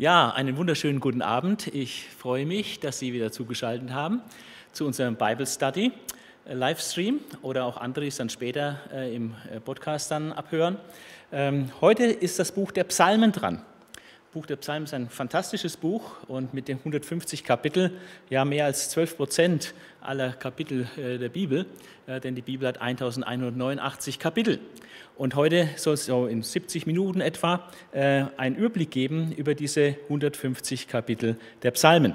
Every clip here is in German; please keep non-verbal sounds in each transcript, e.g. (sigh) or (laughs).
Ja, einen wunderschönen guten Abend. Ich freue mich, dass Sie wieder zugeschaltet haben zu unserem Bible Study äh, Livestream oder auch andere, es dann später äh, im äh, Podcast dann abhören. Ähm, heute ist das Buch der Psalmen dran. Buch der Psalmen ist ein fantastisches Buch und mit den 150 Kapitel, ja mehr als 12 Prozent aller Kapitel äh, der Bibel, äh, denn die Bibel hat 1189 Kapitel. Und heute soll es so in 70 Minuten etwa äh, einen Überblick geben über diese 150 Kapitel der Psalmen.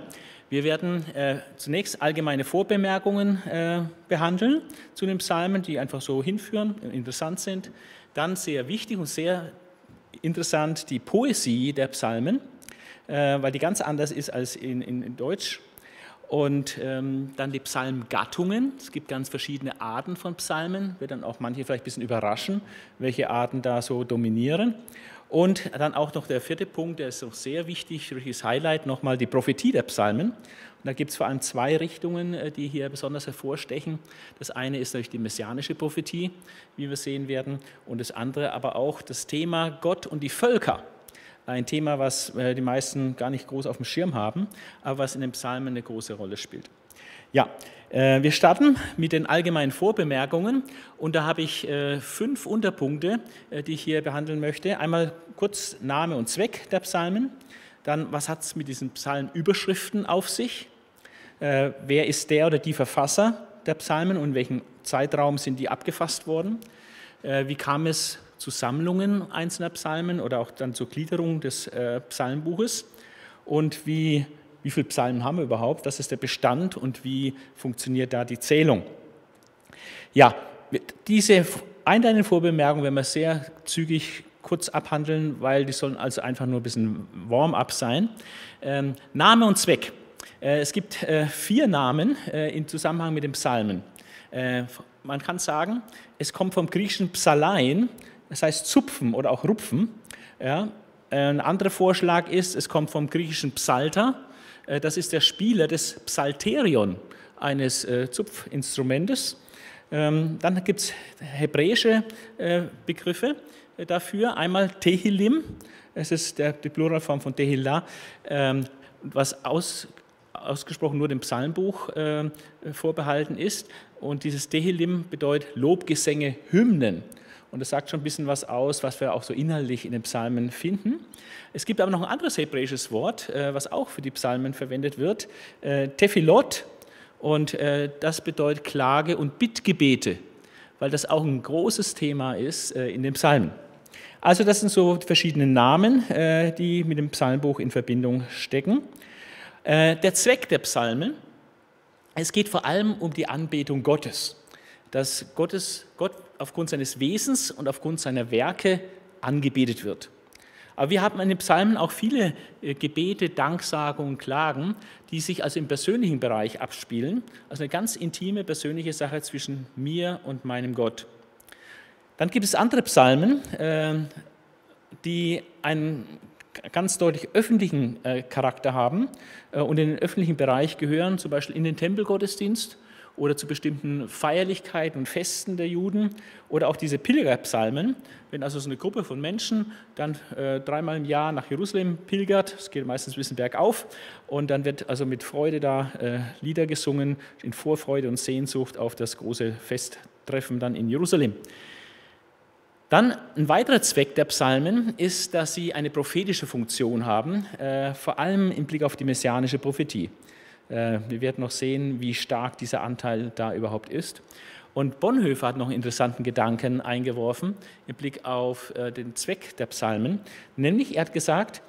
Wir werden äh, zunächst allgemeine Vorbemerkungen äh, behandeln zu den Psalmen, die einfach so hinführen, interessant sind. Dann sehr wichtig und sehr interessant die Poesie der Psalmen, äh, weil die ganz anders ist als in, in, in Deutsch. Und ähm, dann die Psalmgattungen. Es gibt ganz verschiedene Arten von Psalmen, wird dann auch manche vielleicht ein bisschen überraschen, welche Arten da so dominieren. Und dann auch noch der vierte Punkt, der ist auch sehr wichtig, richtiges Highlight, nochmal die Prophetie der Psalmen. Da gibt es vor allem zwei Richtungen, äh, die hier besonders hervorstechen. Das eine ist natürlich die messianische Prophetie, wie wir sehen werden, und das andere aber auch das Thema Gott und die Völker. Ein Thema, was äh, die meisten gar nicht groß auf dem Schirm haben, aber was in den Psalmen eine große Rolle spielt. Ja, äh, wir starten mit den allgemeinen Vorbemerkungen und da habe ich fünf Unterpunkte, die ich hier behandeln möchte. Einmal kurz Name und Zweck der Psalmen, dann was hat es mit diesen Psalmenüberschriften auf sich, äh, wer ist der oder die Verfasser der Psalmen und in welchem Zeitraum sind die abgefasst worden, äh, wie kam es zu Sammlungen einzelner Psalmen oder auch dann zur Gliederung des äh, Psalmbuches und wie, wie viele Psalmen haben wir überhaupt, das ist der Bestand und wie funktioniert da die Zählung. Ja, diese einleitenden Vorbemerkungen werden wir sehr zügig kurz abhandeln, weil die sollen also einfach nur ein bisschen Warm-up sein. Ähm, Name und Zweck. Äh, es gibt äh, vier Namen äh, im Zusammenhang mit den Psalmen. Man kann sagen, es kommt vom griechischen Psalein, das heißt Zupfen oder auch Rupfen. Ein anderer Vorschlag ist, es kommt vom griechischen Psalter, das ist der Spieler des Psalterion, eines Zupfinstrumentes. Ähm, dann gibt es hebräische Begriffe dafür, einmal Tehillim, es ist die Pluralform von Tehillah, ähm, was aus, ausgesprochen nur dem Psalmbuch äh, vorbehalten ist. Und dieses Tehillim bedeutet Lobgesänge, Hymnen. Und das sagt schon ein bisschen was aus, was wir auch so inhaltlich in den Psalmen finden. Es gibt aber noch ein anderes hebräisches Wort, äh, was auch für die Psalmen verwendet wird, äh, Tefilot. Und äh, das bedeutet Klage und Bittgebete, weil das auch ein großes Thema ist äh, in den Psalmen. Also das sind so verschiedene Namen, äh, die mit dem Psalmbuch in Verbindung stecken. Äh, der Zweck der Psalmen, es geht vor allem um die Anbetung Gottes, dass Gottes, Gott aufgrund seines Wesens und aufgrund seiner Werke angebetet wird. Aber wir haben in den Psalmen auch viele äh, Gebete, Danksagungen, Klagen, die sich also im persönlichen Bereich abspielen, also eine ganz intime persönliche Sache zwischen mir und meinem Gott. Dann gibt es andere Psalmen, äh, die einen ganz deutlich öffentlichen äh, Charakter haben äh, und in den öffentlichen Bereich gehören, zum Beispiel in den Tempelgottesdienst oder zu bestimmten Feierlichkeiten und Festen der Juden oder auch diese Pilgerpsalmen, wenn also so eine Gruppe von Menschen dann äh, dreimal im Jahr nach Jerusalem pilgert, es geht meistens ein bisschen bergauf und dann wird also mit Freude da Lieder gesungen, in Vorfreude und Sehnsucht auf das große Festtreffen dann in Jerusalem. Dann ein weiterer Zweck der Psalmen ist, dass sie eine prophetische Funktion haben, äh, vor allem im Blick auf die messianische Prophetie. Äh, wir werden noch sehen, wie stark dieser Anteil da überhaupt ist. Und Bonhoeffer hat noch einen interessanten Gedanken eingeworfen im Blick auf äh, den Zweck der Psalmen, nämlich er hat gesagt,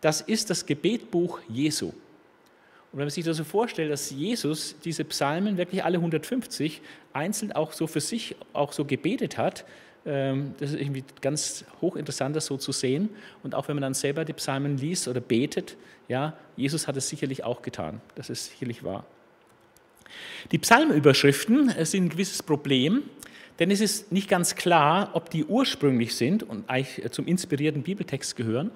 das ist das Gebetbuch Jesu. Und wenn man sich das so vorstellt, dass Jesus diese Psalmen wirklich alle 150 einzeln auch so für sich auch so gebetet hat, das ist irgendwie ganz hochinteressant, das so zu sehen. Und auch wenn man dann selber die Psalmen liest oder betet, ja, Jesus hat es sicherlich auch getan. Das ist sicherlich wahr. Die Psalmüberschriften äh, sind ein gewisses Problem, denn es ist nicht ganz klar, ob die ursprünglich sind und eigentlich äh, zum inspirierten Bibeltext gehören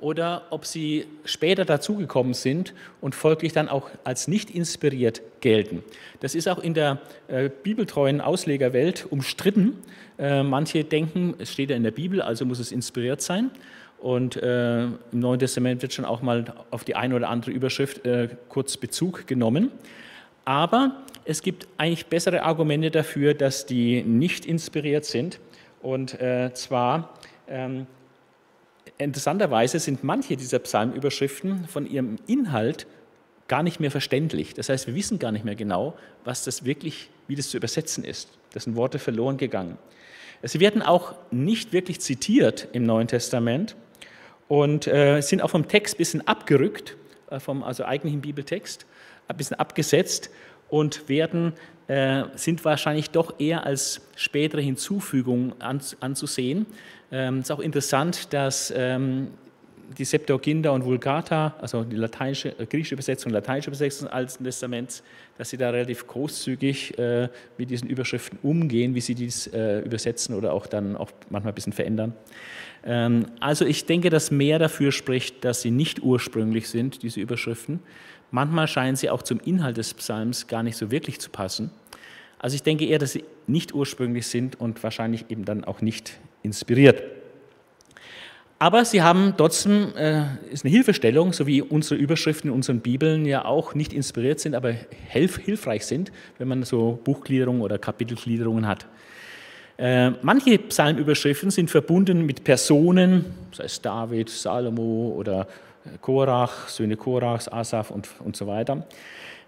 oder ob sie später dazugekommen sind und folglich dann auch als nicht inspiriert gelten. Das ist auch in der äh, bibeltreuen Auslegerwelt umstritten. Äh, manche denken, es steht ja in der Bibel, also muss es inspiriert sein. Und äh, im Neuen Testament wird schon auch mal auf die eine oder andere Überschrift äh, kurz Bezug genommen. Aber es gibt eigentlich bessere Argumente dafür, dass die nicht inspiriert sind. Und äh, zwar, ähm, interessanterweise sind manche dieser Psalmüberschriften von ihrem Inhalt gar nicht mehr verständlich. Das heißt, wir wissen gar nicht mehr genau, was das wirklich, wie das zu übersetzen ist. Das sind Worte verloren gegangen. Sie werden auch nicht wirklich zitiert im Neuen Testament und äh, sind auch vom Text ein bisschen abgerückt, äh, vom also eigentlichen Bibeltext, ein bisschen abgesetzt und werden, äh, sind wahrscheinlich doch eher als spätere Hinzufügung an, anzusehen. Ähm, es ist auch interessant, dass ähm, die Septuaginta und Vulgata, also die lateinische, äh, griechische Übersetzung lateinische Übersetzung des Alten Testaments, dass sie da relativ großzügig äh, mit diesen Überschriften umgehen, wie sie dies äh, übersetzen oder auch dann auch manchmal ein bisschen verändern. Ähm, also ich denke, dass mehr dafür spricht, dass sie nicht ursprünglich sind, diese Überschriften. Manchmal scheinen sie auch zum Inhalt des Psalms gar nicht so wirklich zu passen. Also ich denke eher, dass sie nicht ursprünglich sind und wahrscheinlich eben dann auch nicht inspiriert. Aber sie haben trotzdem, äh, ist eine Hilfestellung, so wie unsere Überschriften in unseren Bibeln ja auch nicht inspiriert sind, aber hilf, hilfreich sind, wenn man so Buchgliederungen oder Kapitelgliederungen hat. Äh, manche Psalmüberschriften sind verbunden mit Personen, sei es David, Salomo oder äh, Korach, Söhne Korachs, Asaf und, und so weiter.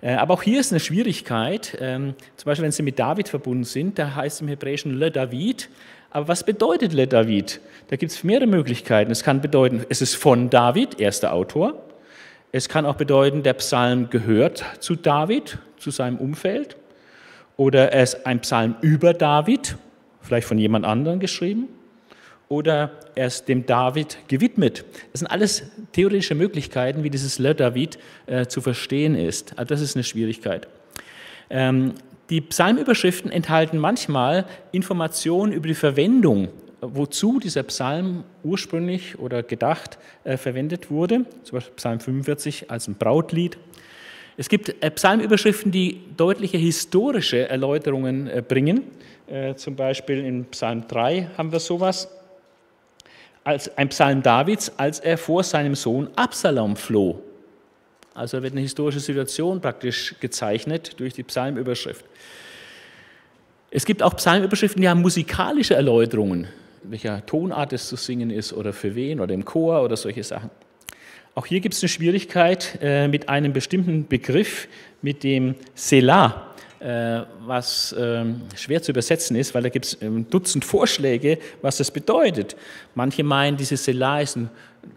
Äh, aber auch hier ist eine Schwierigkeit. Ähm, zum Beispiel, wenn sie mit David verbunden sind, da heißt es im Hebräischen Le David, aber was bedeutet Le David? Da gibt es mehrere Möglichkeiten. Es kann bedeuten, es ist von David, erster Autor. Es kann auch bedeuten, der Psalm gehört zu David, zu seinem Umfeld. Oder er ist ein Psalm über David, vielleicht von jemand anderem geschrieben. Oder er ist dem David gewidmet. Das sind alles theoretische Möglichkeiten, wie dieses Le David äh, zu verstehen ist. Also das ist eine Schwierigkeit. Ähm, die Psalmüberschriften enthalten manchmal Informationen über die Verwendung, wozu dieser Psalm ursprünglich oder gedacht äh, verwendet wurde, zum Beispiel Psalm 45 als ein Brautlied. Es gibt äh, Psalmüberschriften, die deutliche historische Erläuterungen äh, bringen. Äh, zum Beispiel in Psalm 3 haben wir sowas. Als ein Psalm Davids, als er vor seinem Sohn Absalom floh. Also wird eine historische Situation praktisch gezeichnet durch die Psalmüberschrift. Es gibt auch Psalmüberschriften, die haben musikalische Erläuterungen, welcher Tonart es zu singen ist oder für wen oder im Chor oder solche Sachen. Auch hier gibt es eine Schwierigkeit äh, mit einem bestimmten Begriff, mit dem Selah, äh, was ähm, schwer zu übersetzen ist, weil da gibt es ein Dutzend Vorschläge, was das bedeutet. Manche meinen, dieses Selah ist ein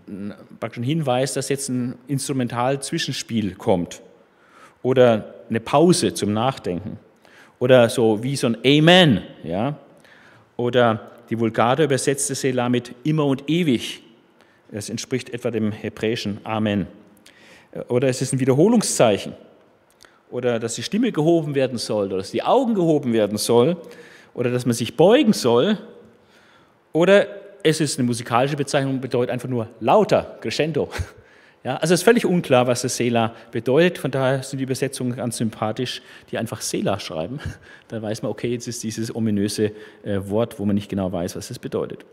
ein Hinweis, dass jetzt ein Instrumental-Zwischenspiel kommt oder eine Pause zum Nachdenken oder so wie so ein Amen, ja, oder die Vulgata übersetzte Selah mit immer und ewig. Das entspricht etwa dem hebräischen Amen. Oder es ist ein Wiederholungszeichen. Oder dass die Stimme gehoben werden soll, oder dass die Augen gehoben werden soll, oder dass man sich beugen soll. Oder es ist eine musikalische Bezeichnung, bedeutet einfach nur lauter, crescendo. (laughs) Ja, also es ist völlig unklar, was das Sela bedeutet. Von daher sind die Übersetzungen ganz sympathisch, die einfach Sela schreiben. (laughs) Da weiß man, okay, jetzt ist dieses ominöse äh, Wort, wo man nicht genau weiß, was es bedeutet.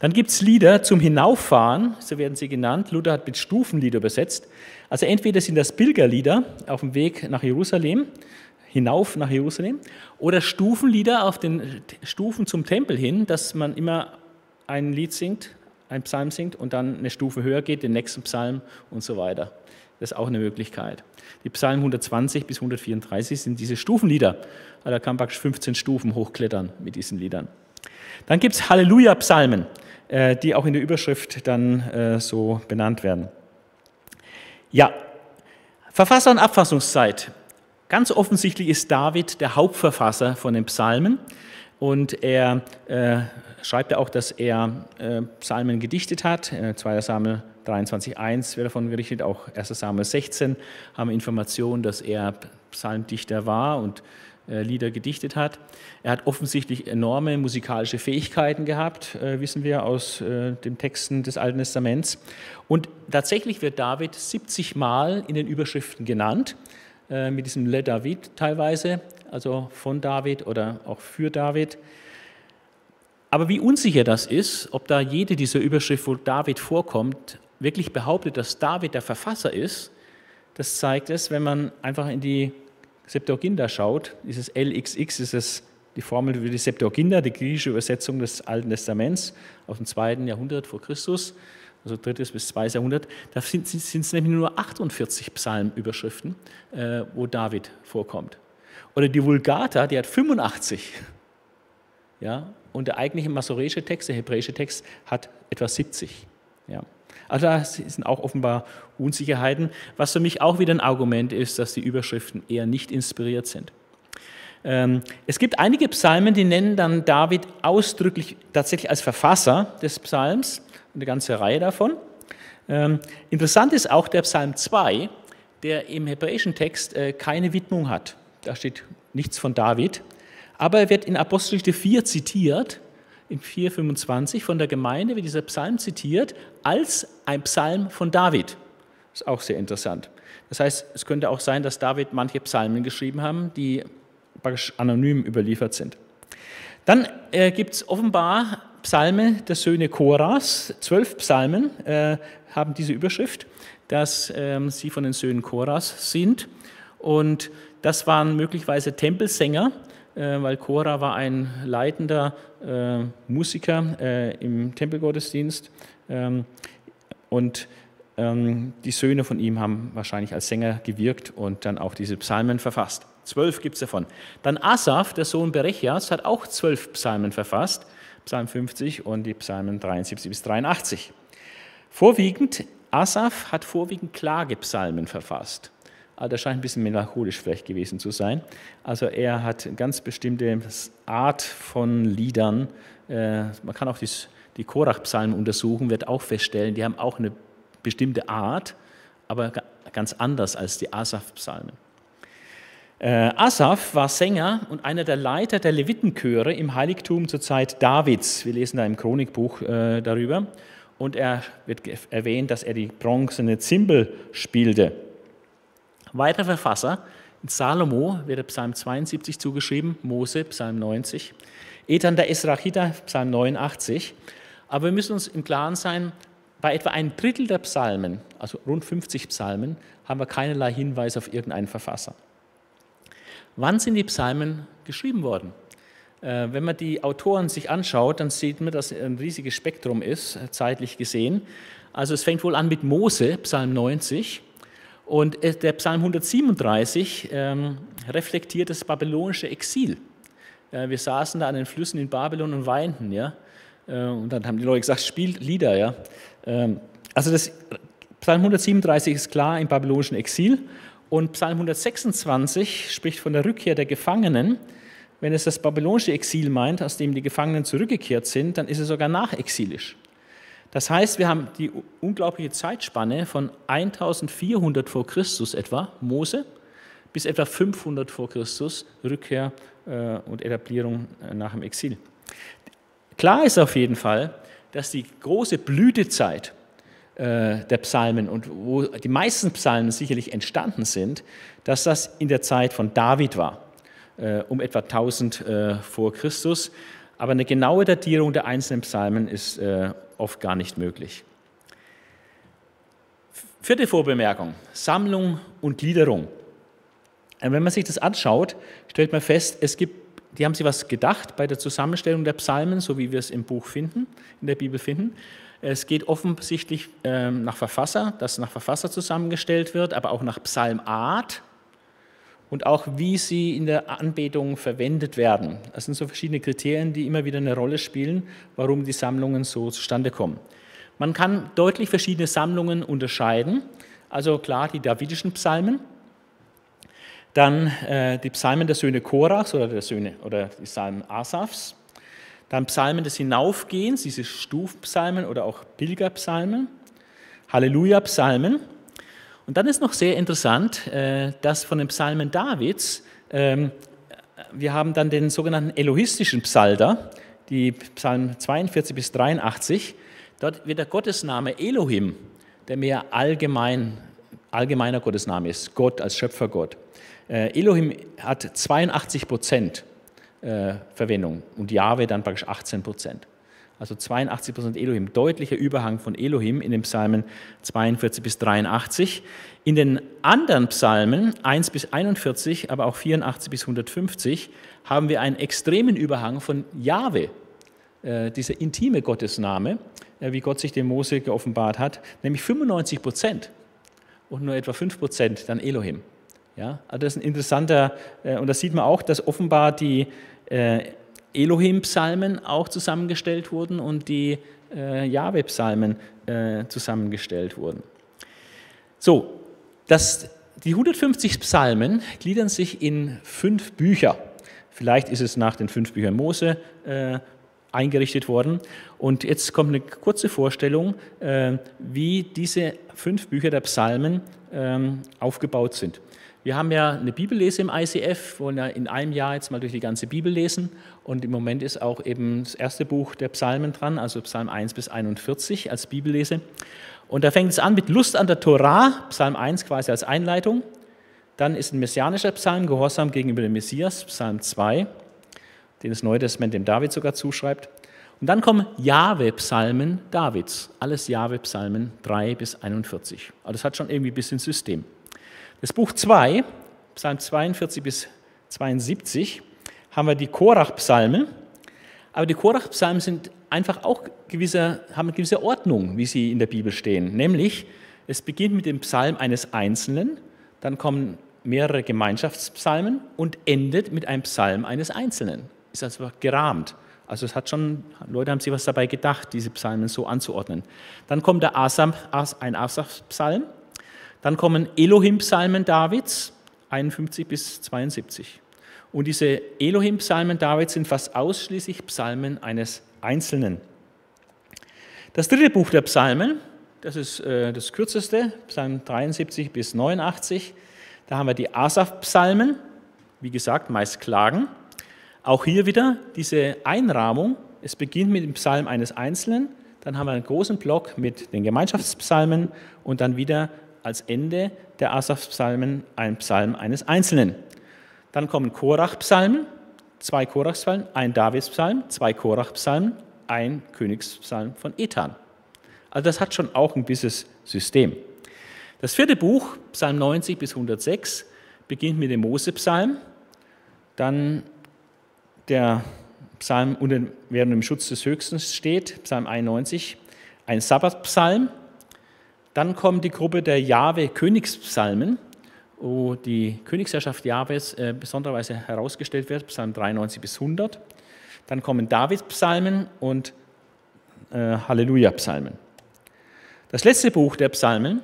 Dann gibt es Lieder zum Hinauffahren, so werden sie genannt. Luther hat mit Stufenlieder übersetzt. Also entweder sind das Pilgerlieder auf dem Weg nach Jerusalem, hinauf nach Jerusalem, oder Stufenlieder auf den Stufen zum Tempel hin, dass man immer ein Lied singt, ein Psalm singt und dann eine Stufe höher geht, den nächsten Psalm und so weiter. Das ist auch eine Möglichkeit. Die Psalmen 120 bis 134 sind diese Stufenlieder. Da kann praktisch 15 Stufen hochklettern mit diesen Liedern. Dann gibt es Halleluja-Psalmen, äh, die auch in der Überschrift dann äh, so benannt werden. Ja, Verfasser und Abfassungszeit. Ganz offensichtlich ist David der Hauptverfasser von den Psalmen und er äh, schreibt er auch, dass er äh, Psalmen gedichtet hat. Äh, 2. Samuel 23,1 wird davon berichtet, auch 1. Samuel 16 haben Informationen, dass er Psalmdichter war und äh, Lieder gedichtet hat. Er hat offensichtlich enorme musikalische Fähigkeiten gehabt, äh, wissen wir aus äh, den Texten des Alten Testaments. Und tatsächlich wird David 70 Mal in den Überschriften genannt, äh, mit diesem Le David teilweise, also von David oder auch für David. Aber wie unsicher das ist, ob da jede dieser Überschrift, wo David vorkommt, wirklich behauptet, dass David der Verfasser ist, das zeigt es, wenn man einfach in die Septuaginta schaut. Dieses LXX ist es die Formel für die Septuaginta, die griechische Übersetzung des Alten Testaments aus dem zweiten Jahrhundert vor Christus, also drittes bis zweites Jahrhundert. Da sind, es nämlich nur 48 Psalmüberschriften, äh, wo David vorkommt. Oder die Vulgata, die hat 85. Ja, und der eigentliche masoreische Text, der hebräische Text, hat etwa 70. Ja. Also da sind auch offenbar Unsicherheiten, was für mich auch wieder ein Argument ist, dass die Überschriften eher nicht inspiriert sind. Ähm, es gibt einige Psalmen, die nennen dann David ausdrücklich tatsächlich als Verfasser des Psalms, eine ganze Reihe davon. Ähm, interessant ist auch der Psalm 2, der im hebräischen Text äh, keine Widmung hat. Da steht nichts von David, aber er wird in Apostelgeschichte 4 zitiert, in 4,25 von der Gemeinde wird dieser Psalm zitiert als ein Psalm von David. Das ist auch sehr interessant. Das heißt, es könnte auch sein, dass David manche Psalmen geschrieben haben, die praktisch anonym überliefert sind. Dann äh, gibt es offenbar Psalme der Söhne Koras. Zwölf Psalmen äh, haben diese Überschrift, dass ähm, sie von den Söhnen Koras sind. Und das waren möglicherweise Tempelsänger, äh, weil Korah war ein leitender äh, Musiker äh, im Tempelgottesdienst. Ähm, und ähm, die Söhne von ihm haben wahrscheinlich als Sänger gewirkt und dann auch diese Psalmen verfasst. Zwölf gibt es davon. Dann Asaf, der Sohn Berechias, hat auch zwölf Psalmen verfasst, Psalm 50 und die Psalmen 73 bis 83. Vorwiegend, Asaf hat vorwiegend Klagepsalmen verfasst. Also das scheint ein bisschen melancholisch vielleicht gewesen zu sein. Also er hat eine ganz bestimmte Art von Liedern. Äh, man kann auch die Korach-Psalmen untersuchen, wird auch feststellen, die haben auch eine bestimmte Art, aber ganz anders als die Asaf-Psalmen. Äh, Asaf war Sänger und einer der Leiter der Levitenchöre im Heiligtum zur Zeit Davids. Wir lesen da im Chronikbuch äh, darüber. Und er wird erwähnt, dass er die bronzene Zimbel spielte. Weiterer Verfasser, Salomo wird der Psalm 72 zugeschrieben, Mose, Psalm 90, Ethan der Esrachita, Psalm 89. Aber wir müssen uns im Klaren sein, bei etwa ein Drittel der Psalmen, also rund 50 Psalmen, haben wir keinerlei Hinweis auf irgendeinen Verfasser. Wann sind die Psalmen geschrieben worden? Äh, wenn man die Autoren sich anschaut, dann sieht man, dass ein riesiges Spektrum ist, zeitlich gesehen. Also es fängt wohl an mit Mose, Psalm 90. Und der Psalm 137 ähm, reflektiert das babylonische Exil. Äh, wir saßen da an den Flüssen in Babylon und weinten, ja. Äh, und dann haben die Leute gesagt, spielt Lieder, ja. Ähm, also das Psalm 137 ist klar im babylonischen Exil und Psalm 126 spricht von der Rückkehr der Gefangenen. Wenn es das babylonische Exil meint, aus dem die Gefangenen zurückgekehrt sind, dann ist es sogar nachexilisch. Das heißt, wir haben die unglaubliche Zeitspanne von 1400 vor Christus etwa, Mose, bis etwa 500 vor Christus, Rückkehr äh, und Etablierung äh, nach dem Exil. Klar ist auf jeden Fall, dass die große Blütezeit äh, der Psalmen und wo die meisten Psalmen sicherlich entstanden sind, dass das in der Zeit von David war, um etwa 1000 äh, vor Christus. Aber eine genaue Datierung der einzelnen Psalmen ist oft gar nicht möglich. Vierte Vorbemerkung, Sammlung und Gliederung. Wenn man sich das anschaut, stellt man fest, es gibt, die haben sich was gedacht bei der Zusammenstellung der Psalmen, so wie wir es im Buch finden, in der Bibel finden. Es geht offensichtlich ähm, nach Verfasser, dass nach Verfasser zusammengestellt wird, aber auch nach Psalmart und auch wie sie in der Anbetung verwendet werden. Das sind so verschiedene Kriterien, die immer wieder eine Rolle spielen, warum die Sammlungen so zustande kommen. Man kann deutlich verschiedene Sammlungen unterscheiden. Also klar die davidischen Psalmen, dann äh, die Psalmen der Söhne Korachs oder der Söhne oder die Psalmen Asafs, dann Psalmen des Hinaufgehens, diese Stufpsalmen oder auch Pilgerpsalmen, Halleluja-Psalmen. Und dann ist noch sehr interessant, äh, dass von den Psalmen Davids, ähm, wir haben dann den sogenannten elohistischen Psalter, die Psalmen 42 bis 83. Dort wird der Gottesname Elohim, der mehr allgemein, allgemeiner Gottesname ist, Gott als Schöpfergott. Äh, Elohim hat 82 Prozent äh, Verwendung und Jahwe dann praktisch 18 Prozent. Also 82 Prozent Elohim, deutlicher Überhang von Elohim in den Psalmen 42 bis 83. In den anderen Psalmen 1 bis 41, aber auch 84 bis 150 haben wir einen extremen Überhang von Jahwe, äh, dieser intime Gottesname, äh, wie Gott sich dem Mose geoffenbart hat, nämlich 95 Prozent und nur etwa 5 Prozent dann Elohim. Ja, also das ist ein interessanter, äh, und da sieht man auch, dass offenbar die Elohim-Psalmen auch zusammengestellt wurden und die äh, Jahwe-Psalmen äh, zusammengestellt wurden. So, das, die 150 Psalmen gliedern sich in fünf Bücher. Vielleicht ist es nach den fünf Büchern Mose äh, eingerichtet worden. Und jetzt kommt eine kurze Vorstellung, äh, wie diese fünf Bücher der Psalmen ähm, aufgebaut sind. Wir haben ja eine Bibellese im ICF, wollen ja in einem Jahr jetzt mal durch die ganze Bibel lesen. Und im Moment ist auch eben das erste Buch der Psalmen dran, also Psalm 1 bis 41 als Bibellese. Und da fängt es an mit Lust an der Torah, Psalm 1 quasi als Einleitung. Dann ist ein messianischer Psalm, Gehorsam gegenüber dem Messias, Psalm 2, den das Neue Testament dem David sogar zuschreibt. Und dann kommen Jahwe-Psalmen Davids, alles Jahwe-Psalmen 3 bis 41. Also das hat schon irgendwie ein bisschen System. Das Buch 2, Psalm 42 bis 72, haben wir die Korach-Psalmen. Aber die Korach-Psalmen sind einfach auch gewisse, haben eine gewisse Ordnung, wie sie in der Bibel stehen. Nämlich, es beginnt mit dem Psalm eines Einzelnen, dann kommen mehrere Gemeinschaftspsalmen und endet mit einem Psalm eines Einzelnen. Ist also gerahmt. Also es hat schon, Leute haben sich was dabei gedacht, diese Psalmen so anzuordnen. Dann kommt der Asam, ein Asaf-Psalm, dann kommen Elohim-Psalmen Davids, 51 bis 72. Und diese Elohim-Psalmen Davids sind fast ausschließlich Psalmen eines Einzelnen. Das dritte Buch der Psalmen, das ist äh, das kürzeste, Psalm 73 bis 89. Da haben wir die Asaf-Psalmen, wie gesagt, meist Klagen. Auch hier wieder diese Einrahmung. Es beginnt mit dem Psalm eines Einzelnen, dann haben wir einen großen Block mit den Gemeinschaftspsalmen und dann wieder als Ende der Asaf-Psalmen ein Psalm eines Einzelnen. Dann kommen Korach-Psalmen, zwei Korach-Psalmen, ein Davids-Psalm, zwei Korach-Psalmen, ein Königspsalm von Ethan. Also das hat schon auch ein gewisses System. Das vierte Buch, Psalm 90 bis 106, beginnt mit dem Mose-Psalm, dann der Psalm, während im Schutz des Höchsten steht, Psalm 91, ein Sabbatpsalm, dann kommt die Gruppe der Jahwe-Königspsalmen, wo die Königsherrschaft Jahwes äh, besondererweise herausgestellt wird, Psalm 93 bis 100. Dann kommen David-Psalmen und äh, Halleluja-Psalmen. Das letzte Buch der Psalmen,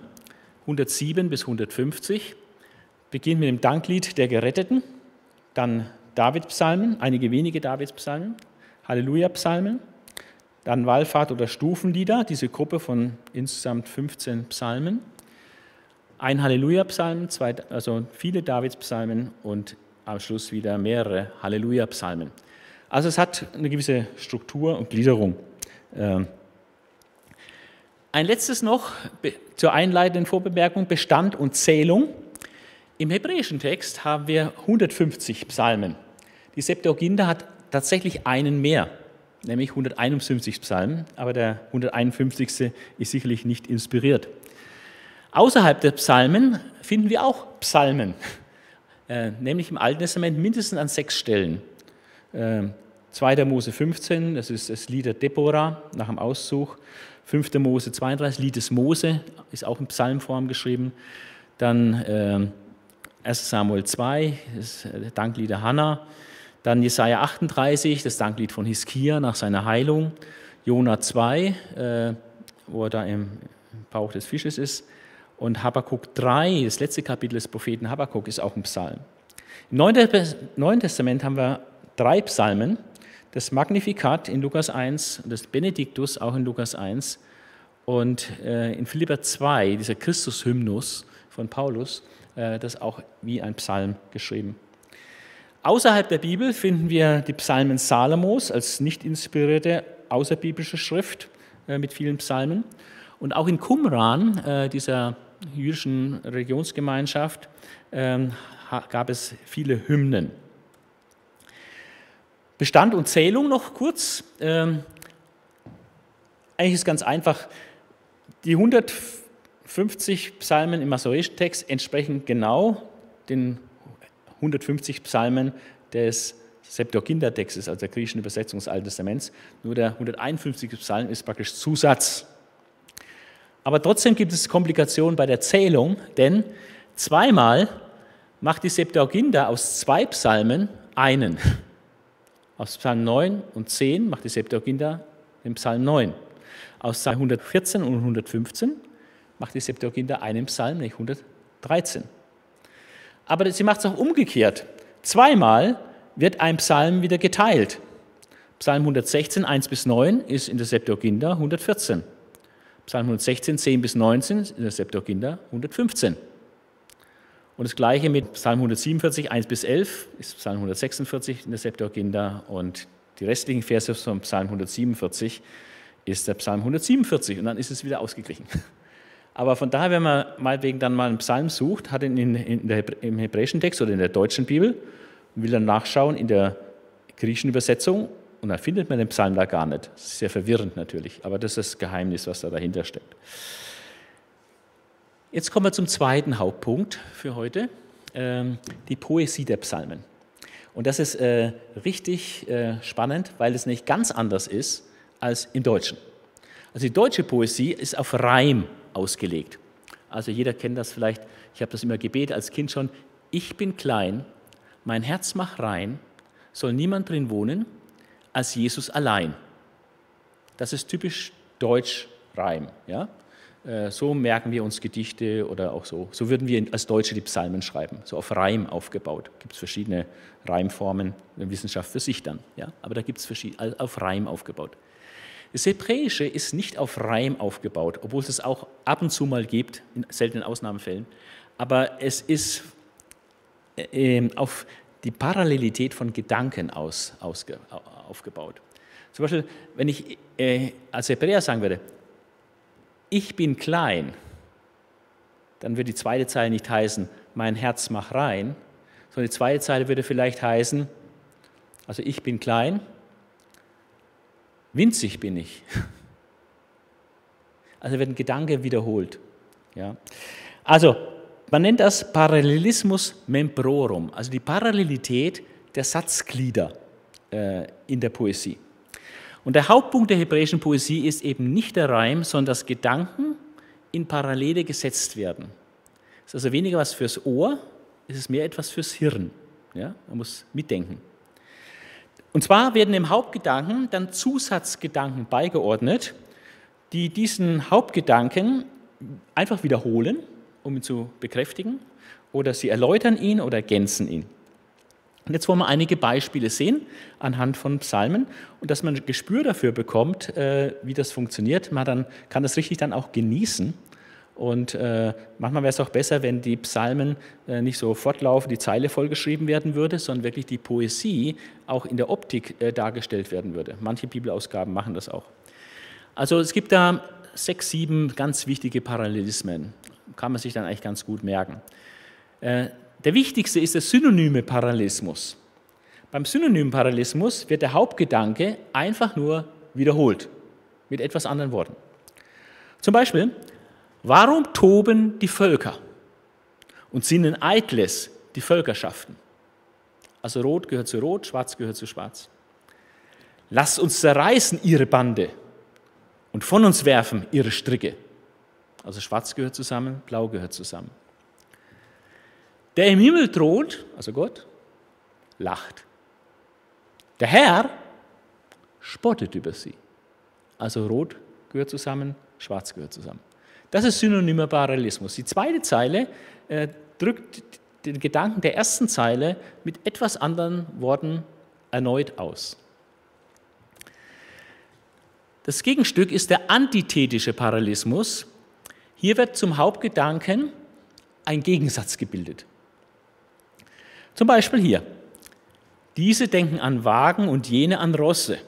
107 bis 150, beginnt mit dem Danklied der Geretteten, dann David-Psalmen, einige wenige David-Psalmen, Halleluja-Psalmen, dann Wallfahrt oder Stufenlieder, diese Gruppe von insgesamt 15 Psalmen. Ein Halleluja-Psalm, also viele Davids-Psalmen und am Schluss wieder mehrere Halleluja-Psalmen. Also es hat eine gewisse Struktur und Gliederung. Ähm, ein letztes noch zur einleitenden Vorbemerkung, Bestand und Zählung. Im hebräischen Text haben wir 150 Psalmen. Die Septuaginta hat tatsächlich einen mehr nämlich 151 Psalmen, aber der 151. ist sicherlich nicht inspiriert. Außerhalb der Psalmen finden wir auch Psalmen, äh, nämlich im Alten Testament mindestens an sechs Stellen. Äh, 2. Mose 15, das ist das Lied der Deborah nach dem Auszug. 5. Mose 32, Lied des Mose, ist auch in Psalmform geschrieben. Dann äh, 1. Samuel 2, das Danklied der Hannah. Dann Jesaja 38, das Danklied von Hiskia nach seiner Heilung. Jona 2, äh, wo er da im Bauch des Fisches ist. Und Habakkuk 3, das letzte Kapitel des Propheten Habakkuk, ist auch ein Psalm. Im Neuen Testament haben wir drei Psalmen. Das Magnificat in Lukas 1 und das Benediktus auch in Lukas 1. Und äh, in Philipper 2, dieser Christus-Hymnus von Paulus, äh, das auch wie ein Psalm geschrieben. Außerhalb der Bibel finden wir die Psalmen Salomos als nicht inspirierte außerbiblische Schrift äh, mit vielen Psalmen. Und auch in Qumran, dieser jüdischen Religionsgemeinschaft, ähm, gab es viele Hymnen. Bestand und Zählung noch kurz. Ähm, eigentlich ist ganz einfach. Die 150 Psalmen im masoretischen Text entsprechen genau den 150 Psalmen des Septuaginta-Textes, also der griechischen Übersetzung des Alten Testaments. Nur der 151. Psalm ist praktisch Zusatz. Aber trotzdem gibt es Komplikationen bei der Zählung, denn zweimal macht die Septuaginta aus zwei Psalmen einen. Aus Psalm 9 und 10 macht die Septuaginta den Psalm 9. Aus Psalm 114 und 115 macht die Septuaginta einen Psalm, nämlich 113. Aber sie macht es auch umgekehrt. Zweimal wird ein Psalm wieder geteilt. Psalm 116, 1 bis 9 ist in der Septuaginta 114. Psalm 116, 10 bis 19 ist in der Septuaginta 115. Und das gleiche mit Psalm 147, 1 bis 11 ist Psalm 146 in der Septuaginta und die restlichen Verse von Psalm 147 ist der Psalm 147 und dann ist es wieder ausgeglichen. (laughs) Aber von daher, wenn man meinetwegen dann mal einen Psalm sucht, hat ihn in, in der, im hebräischen Text oder in der deutschen Bibel und will dann nachschauen in der griechischen Übersetzung und dann findet man den Psalm da gar nicht. Das ist sehr verwirrend natürlich, aber das ist das Geheimnis, was da dahinter steckt. Jetzt kommen wir zum zweiten Hauptpunkt für heute, ähm, die Poesie der Psalmen. Und das ist äh, richtig äh, spannend, weil es nicht ganz anders ist als im Deutschen. Also die deutsche Poesie ist auf Reim ausgelegt. Also jeder kennt das vielleicht, ich habe das immer gebetet als Kind schon, ich bin klein, mein Herz macht rein, soll niemand drin wohnen, als Jesus allein. Das ist typisch deutsch Reim. Ja? Äh, so merken wir uns Gedichte oder auch so. So würden wir als Deutsche die Psalmen schreiben, so auf Reim aufgebaut. Gibt es verschiedene Reimformen in der Wissenschaft für sich dann. Ja? Aber da gibt es auf Reim aufgebaut. Das Hebräische ist nicht auf Reim aufgebaut, obwohl es es auch ab und zu mal gibt, in seltenen Ausnahmefällen. Aber es ist äh, auf die Parallelität von Gedanken aus, ausge, aufgebaut. Zum Beispiel, wenn ich äh, als Hebräer sagen würde, ich bin klein, dann würde die zweite Zeile nicht heißen, mein Herz mach rein, sondern die zweite Zeile würde vielleicht heißen, also ich bin klein, winzig bin ich. (laughs) Also wird ein Gedanke wiederholt. Ja. Also man nennt das Parallelismus membrorum, also die Parallelität der Satzglieder äh, in der Poesie. Und der Hauptpunkt der hebräischen Poesie ist eben nicht der Reim, sondern dass Gedanken in Parallele gesetzt werden. Es ist also weniger was fürs Ohr, es ist mehr etwas fürs Hirn. Ja? Man muss mitdenken. Und zwar werden dem Hauptgedanken dann Zusatzgedanken beigeordnet, die diesen Hauptgedanken einfach wiederholen um ihn zu bekräftigen, oder sie erläutern ihn oder ergänzen ihn. Und jetzt wollen wir einige Beispiele sehen anhand von Psalmen und dass man ein Gespür dafür bekommt, äh, wie das funktioniert. Man dann, kann das richtig dann auch genießen. Und äh, manchmal wäre es auch besser, wenn die Psalmen äh, nicht so fortlaufend die Zeile vollgeschrieben werden würde, sondern wirklich die Poesie auch in der Optik dargestellt werden würde. Manche Bibelausgaben machen das auch. Also es gibt da sechs, sieben ganz wichtige Parallelismen kann man sich dann eigentlich ganz gut merken. Äh, der wichtigste ist der synonyme Parallelismus. Beim synonymen Parallelismus wird der Hauptgedanke einfach nur wiederholt, mit etwas anderen Worten. Zum Beispiel, warum toben die Völker und sinnen eitles die Völkerschaften? Also rot gehört zu rot, schwarz gehört zu schwarz. Lasst uns zerreißen ihre Bande und von uns werfen ihre Stricke. Also schwarz gehört zusammen, blau gehört zusammen. Der im Himmel thront, also Gott, lacht. Der Herr spottet über sie. Also rot gehört zusammen, schwarz gehört zusammen. Das ist synonymer Parallelismus. Die zweite Zeile äh, drückt den Gedanken der ersten Zeile mit etwas anderen Worten erneut aus. Das Gegenstück ist der antithetische Parallelismus, hier wird zum Hauptgedanken ein Gegensatz gebildet. Zum Beispiel hier. Diese denken an Wagen und jene an Rosse.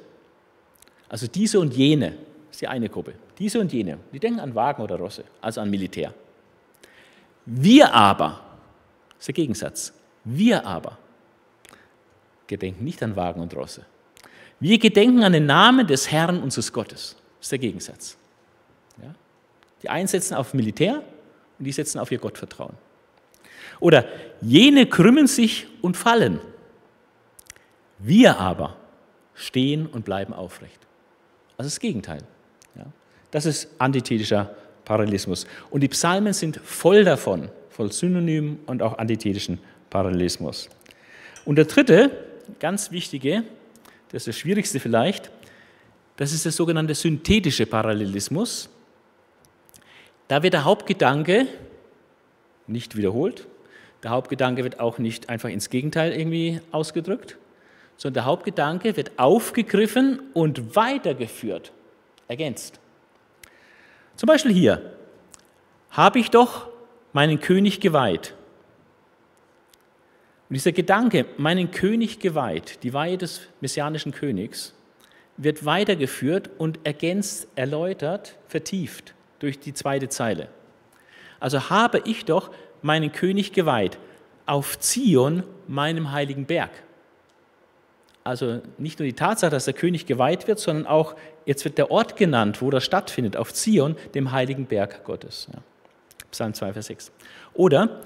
Also diese und jene ist die eine Gruppe. Diese und jene, die denken an Wagen oder Rosse, also an Militär. Wir aber, das ist der Gegensatz, wir aber gedenken nicht an Wagen und Rosse, Wir gedenken an den Namen des Herrn unseres Gottes. Das ist der Gegensatz. Die einen setzen auf Militär und die setzen auf ihr Gottvertrauen. Oder jene krümmen sich und fallen. Wir aber stehen und bleiben aufrecht. Also das Gegenteil. Ja? Das ist antithetischer Parallelismus. Und die Psalmen sind voll davon, voll Synonymen und auch antithetischen Parallelismus. Und der dritte, ganz wichtige, das ist das schwierigste vielleicht, das ist der sogenannte synthetische Parallelismus. Da wird der Hauptgedanke nicht wiederholt, der Hauptgedanke wird auch nicht einfach ins Gegenteil irgendwie ausgedrückt, sondern der Hauptgedanke wird aufgegriffen und weitergeführt, ergänzt. Zum Beispiel hier, habe ich doch meinen König geweiht. Und dieser Gedanke, meinen König geweiht, die Weihe des messianischen Königs, wird weitergeführt und ergänzt, erläutert, vertieft durch die zweite Zeile. Also habe ich doch meinen König geweiht auf Zion, meinem heiligen Berg. Also nicht nur die Tatsache, dass der König geweiht wird, sondern auch, jetzt wird der Ort genannt, wo das stattfindet, auf Zion, dem heiligen Berg Gottes. Ja. Psalm 2, Vers 6. Oder,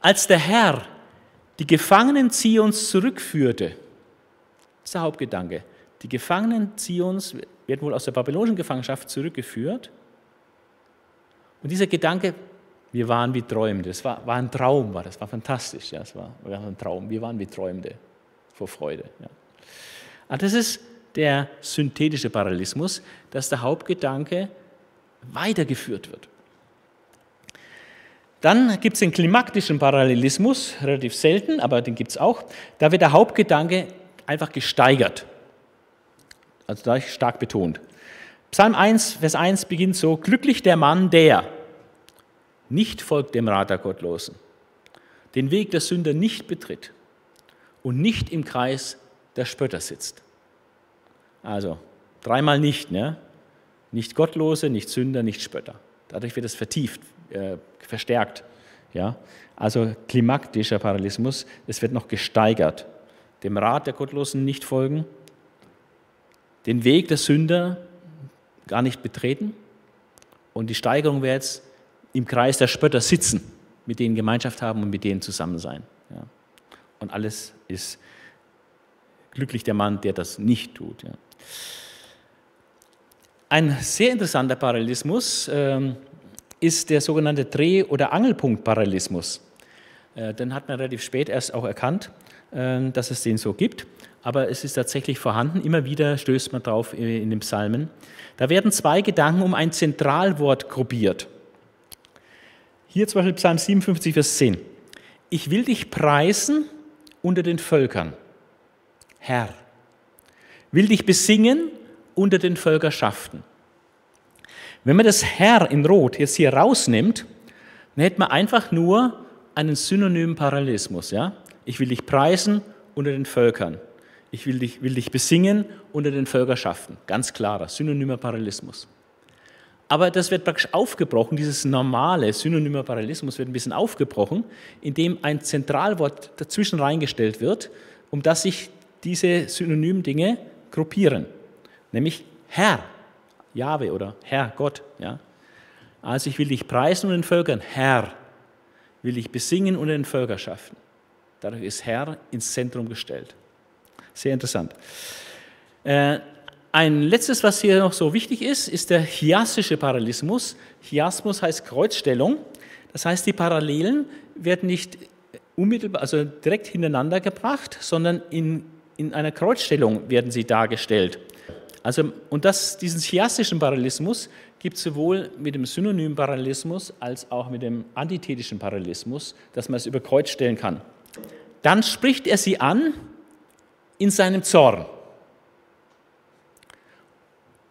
als der Herr die Gefangenen Zions zurückführte, das ist der Hauptgedanke, die Gefangenen Zions werden wohl aus der babylonischen Gefangenschaft zurückgeführt. Und dieser Gedanke, wir waren wie Träumende, das war, war ein Traum, war das war fantastisch, ja, das war, war ein Traum, wir waren wie Träumende vor Freude. Ja. Aber das ist der synthetische Parallelismus, dass der Hauptgedanke weitergeführt wird. Dann gibt es den klimaktischen Parallelismus, relativ selten, aber den gibt es auch. Da wird der Hauptgedanke einfach gesteigert, also da stark betont. Psalm 1, Vers 1 beginnt so, glücklich der Mann, der nicht folgt dem Rat der Gottlosen, den Weg der Sünder nicht betritt und nicht im Kreis der Spötter sitzt. Also dreimal nicht, ne? Nicht Gottlose, nicht Sünder, nicht Spötter. Dadurch wird es vertieft, äh, verstärkt. Ja? Also klimaktischer Parallelismus, es wird noch gesteigert. Dem Rat der Gottlosen nicht folgen, den Weg der Sünder gar nicht betreten und die Steigerung wäre jetzt im Kreis der Spötter sitzen, mit denen Gemeinschaft haben und mit denen zusammen sein. Ja. Und alles ist Glücklich der Mann, der das nicht tut. Ja. Ein sehr interessanter Parallelismus ähm, ist der sogenannte Dreh- oder Angelpunkt-Parallelismus. Äh, den hat man relativ spät erst auch erkannt, äh, dass es den so gibt. Aber es ist tatsächlich vorhanden. Immer wieder stößt man drauf in den Psalmen. Da werden zwei Gedanken um ein Zentralwort gruppiert. Hier zum Beispiel Psalm 57, Vers 10. Ich will dich preisen unter den Völkern. Herr, will dich besingen unter den Völkerschaften. Wenn man das Herr in Rot jetzt hier rausnimmt, dann hätte man einfach nur einen synonymen Parallelismus. Ja? Ich will dich preisen unter den Völkern. Ich will dich, will dich besingen unter den Völkerschaften. Ganz klarer, synonymer Parallelismus. Aber das wird praktisch aufgebrochen, dieses normale synonyme Parallelismus wird ein bisschen aufgebrochen, indem ein Zentralwort dazwischen reingestellt wird, um das sich diese synonymen Dinge gruppieren, nämlich Herr, Jahwe oder Herr Gott. Ja? Also ich will dich preisen unter den Völkern, Herr, will dich besingen unter den Völkerschaften. Dadurch ist Herr ins Zentrum gestellt. Sehr interessant. Äh, ein letztes, was hier noch so wichtig ist, ist der chiastische Parallelismus. Chiasmus heißt Kreuzstellung. Das heißt, die Parallelen werden nicht unmittelbar, also direkt hintereinander gebracht, sondern in in einer Kreuzstellung werden sie dargestellt. Also, und das, diesen chiastischen Parallelismus gibt es sowohl mit dem synonymen Parallelismus als auch mit dem antithetischen Parallelismus, dass man es über Kreuz stellen kann. Dann spricht er sie an in seinem Zorn.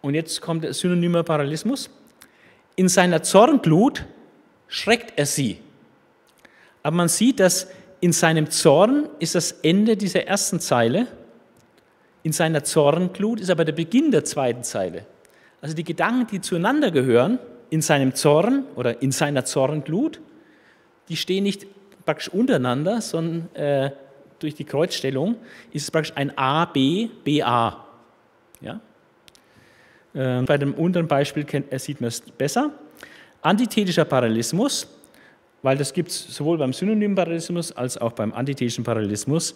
Und jetzt kommt der synonyme Parallelismus. In seiner Zornglut schreckt er sie. Aber man sieht, dass in seinem Zorn ist das Ende dieser ersten Zeile. In seiner Zornglut ist aber der Beginn der zweiten Zeile. Also die Gedanken, die zueinander gehören, in seinem Zorn oder in seiner Zornglut, die stehen nicht praktisch untereinander, sondern äh, durch die Kreuzstellung ist es praktisch ein A, B, B, A. Ja? Ähm, bei dem unteren Beispiel kennt, sieht man es besser. Antithetischer Parallelismus, weil das gibt es sowohl beim synonymen Parallelismus als auch beim antithetischen Parallelismus.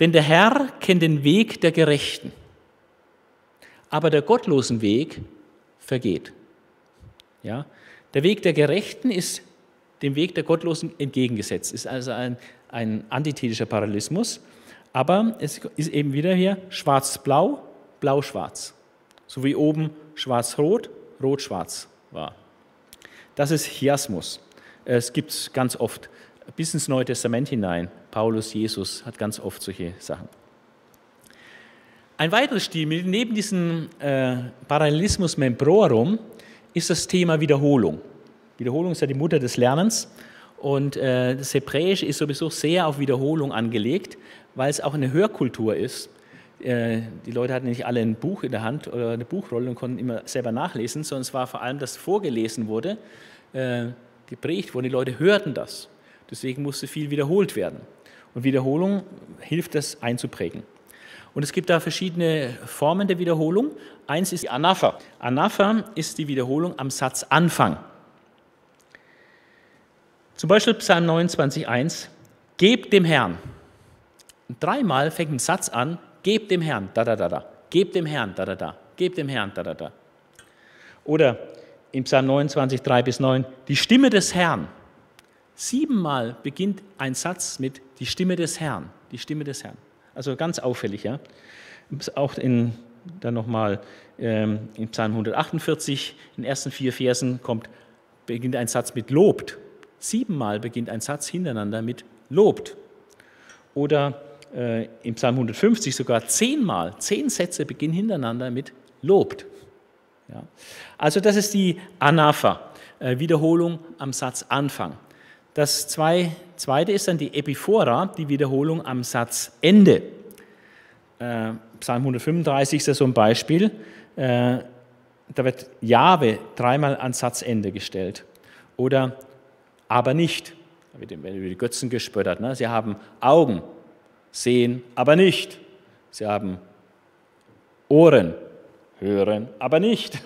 Denn der Herr kennt den Weg der Gerechten, aber der gottlosen Weg vergeht. Ja? Der Weg der Gerechten ist dem Weg der Gottlosen entgegengesetzt, ist also ein, ein antithetischer Parallelismus. Aber es ist eben wieder hier schwarz-blau, blau-schwarz. So wie oben schwarz-rot, rot-schwarz war. Das ist Chiasmus. Es gibt es ganz oft, bis ins Neue Testament hinein. Paulus, Jesus hat ganz oft solche Sachen. Ein weiteres Stilmittel neben diesem äh, Parallelismus membrorum ist das Thema Wiederholung. Wiederholung ist ja die Mutter des Lernens und äh, das Hebräische ist sowieso sehr auf Wiederholung angelegt, weil es auch eine Hörkultur ist. Äh, die Leute hatten nicht alle ein Buch in der Hand oder eine Buchrolle und konnten immer selber nachlesen, sondern es war vor allem, dass vorgelesen wurde, äh, geprägt wurde. Die Leute hörten das. Deswegen musste viel wiederholt werden. Und Wiederholung hilft das einzuprägen. Und es gibt da verschiedene Formen der Wiederholung. Eins ist die Anapha. Anapha ist die Wiederholung am Satzanfang. Zum Beispiel Psalm 29,1, gebt dem Herrn. Dreimal fängt ein Satz an, gebt dem Herrn, da, da, da, da, gebt dem Herrn, da, da, da, gebt dem Herrn, da, da, da. Oder im Psalm 29, 3 bis 9, die Stimme des Herrn. Siebenmal beginnt ein Satz mit die Stimme des Herrn, die Stimme des Herrn. Also ganz auffällig, ja. Auch in, dann nochmal ähm, in Psalm 148, in den ersten vier Versen kommt, beginnt ein Satz mit lobt. Siebenmal beginnt ein Satz hintereinander mit lobt. Oder äh, im Psalm 150 sogar zehnmal, zehn Sätze beginnen hintereinander mit lobt. Ja. Also das ist die Anapha, äh, Wiederholung am Satzanfang. Das zwei, zweite ist dann die Epiphora, die Wiederholung am Satzende. Äh, Psalm 135 ist ja so ein Beispiel. Äh, da wird Jahwe dreimal ans Satzende gestellt. Oder aber nicht. Da wird über die Götzen gespöttert. Ne? Sie haben Augen, sehen, aber nicht. Sie haben Ohren, hören, aber nicht.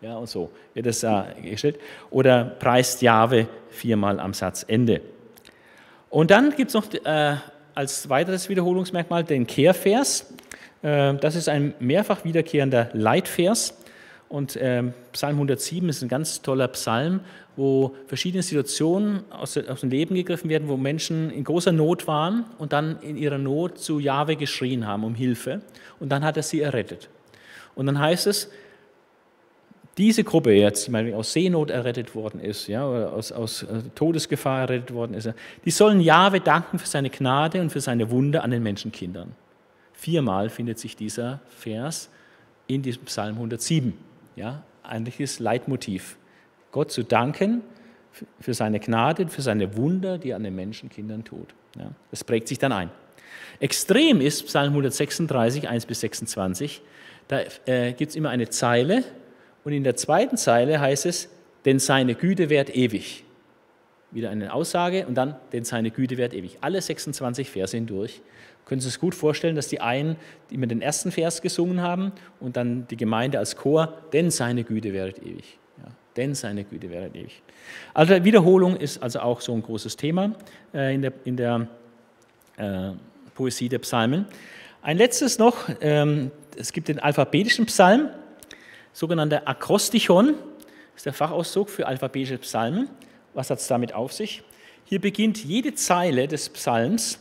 Ja, und so wird es äh, gestellt. Oder preist Jahwe viermal am Satzende. Und dann gibt es noch äh, als weiteres Wiederholungsmerkmal den Kehrvers. Äh, das ist ein mehrfach wiederkehrender Leitvers. Und äh, Psalm 107 ist ein ganz toller Psalm, wo verschiedene Situationen aus, aus, dem Leben gegriffen werden, wo Menschen in großer Not waren und dann in ihrer Not zu Jahwe geschrien haben um Hilfe. Und dann hat er sie errettet. Und dann heißt es, diese Gruppe jetzt, die aus Seenot errettet worden ist, ja, oder aus, aus äh, Todesgefahr errettet worden ist, die sollen Jahwe danken für seine Gnade und für seine Wunder an den Menschenkindern. Viermal findet sich dieser Vers in diesem Psalm 107. Ja, eigentliches Leitmotiv. Gott zu danken für seine Gnade, für seine Wunder, die er an den Menschenkindern tut. Ja, das prägt sich dann ein. Extrem ist Psalm 136, 1 bis 26. Da äh, gibt es immer eine Zeile, und in der zweiten Zeile heißt es, denn seine Güte währt ewig. Wieder eine Aussage und dann, denn seine Güte währt ewig. Alle 26 Verse hindurch. Können Sie sich gut vorstellen, dass die einen, mit den ersten Vers gesungen haben und dann die Gemeinde als Chor, denn seine Güte währt ewig. Ja, denn seine Güte währt ewig. Also Wiederholung ist also auch so ein großes Thema äh, in der, in der äh, Poesie der Psalmen. Ein letztes noch, ähm, es gibt den alphabetischen Psalm sogenannter Akrostichon, ist der Fachausdruck für alphabetische Psalmen. Was hat es damit auf sich? Hier beginnt jede Zeile des Psalms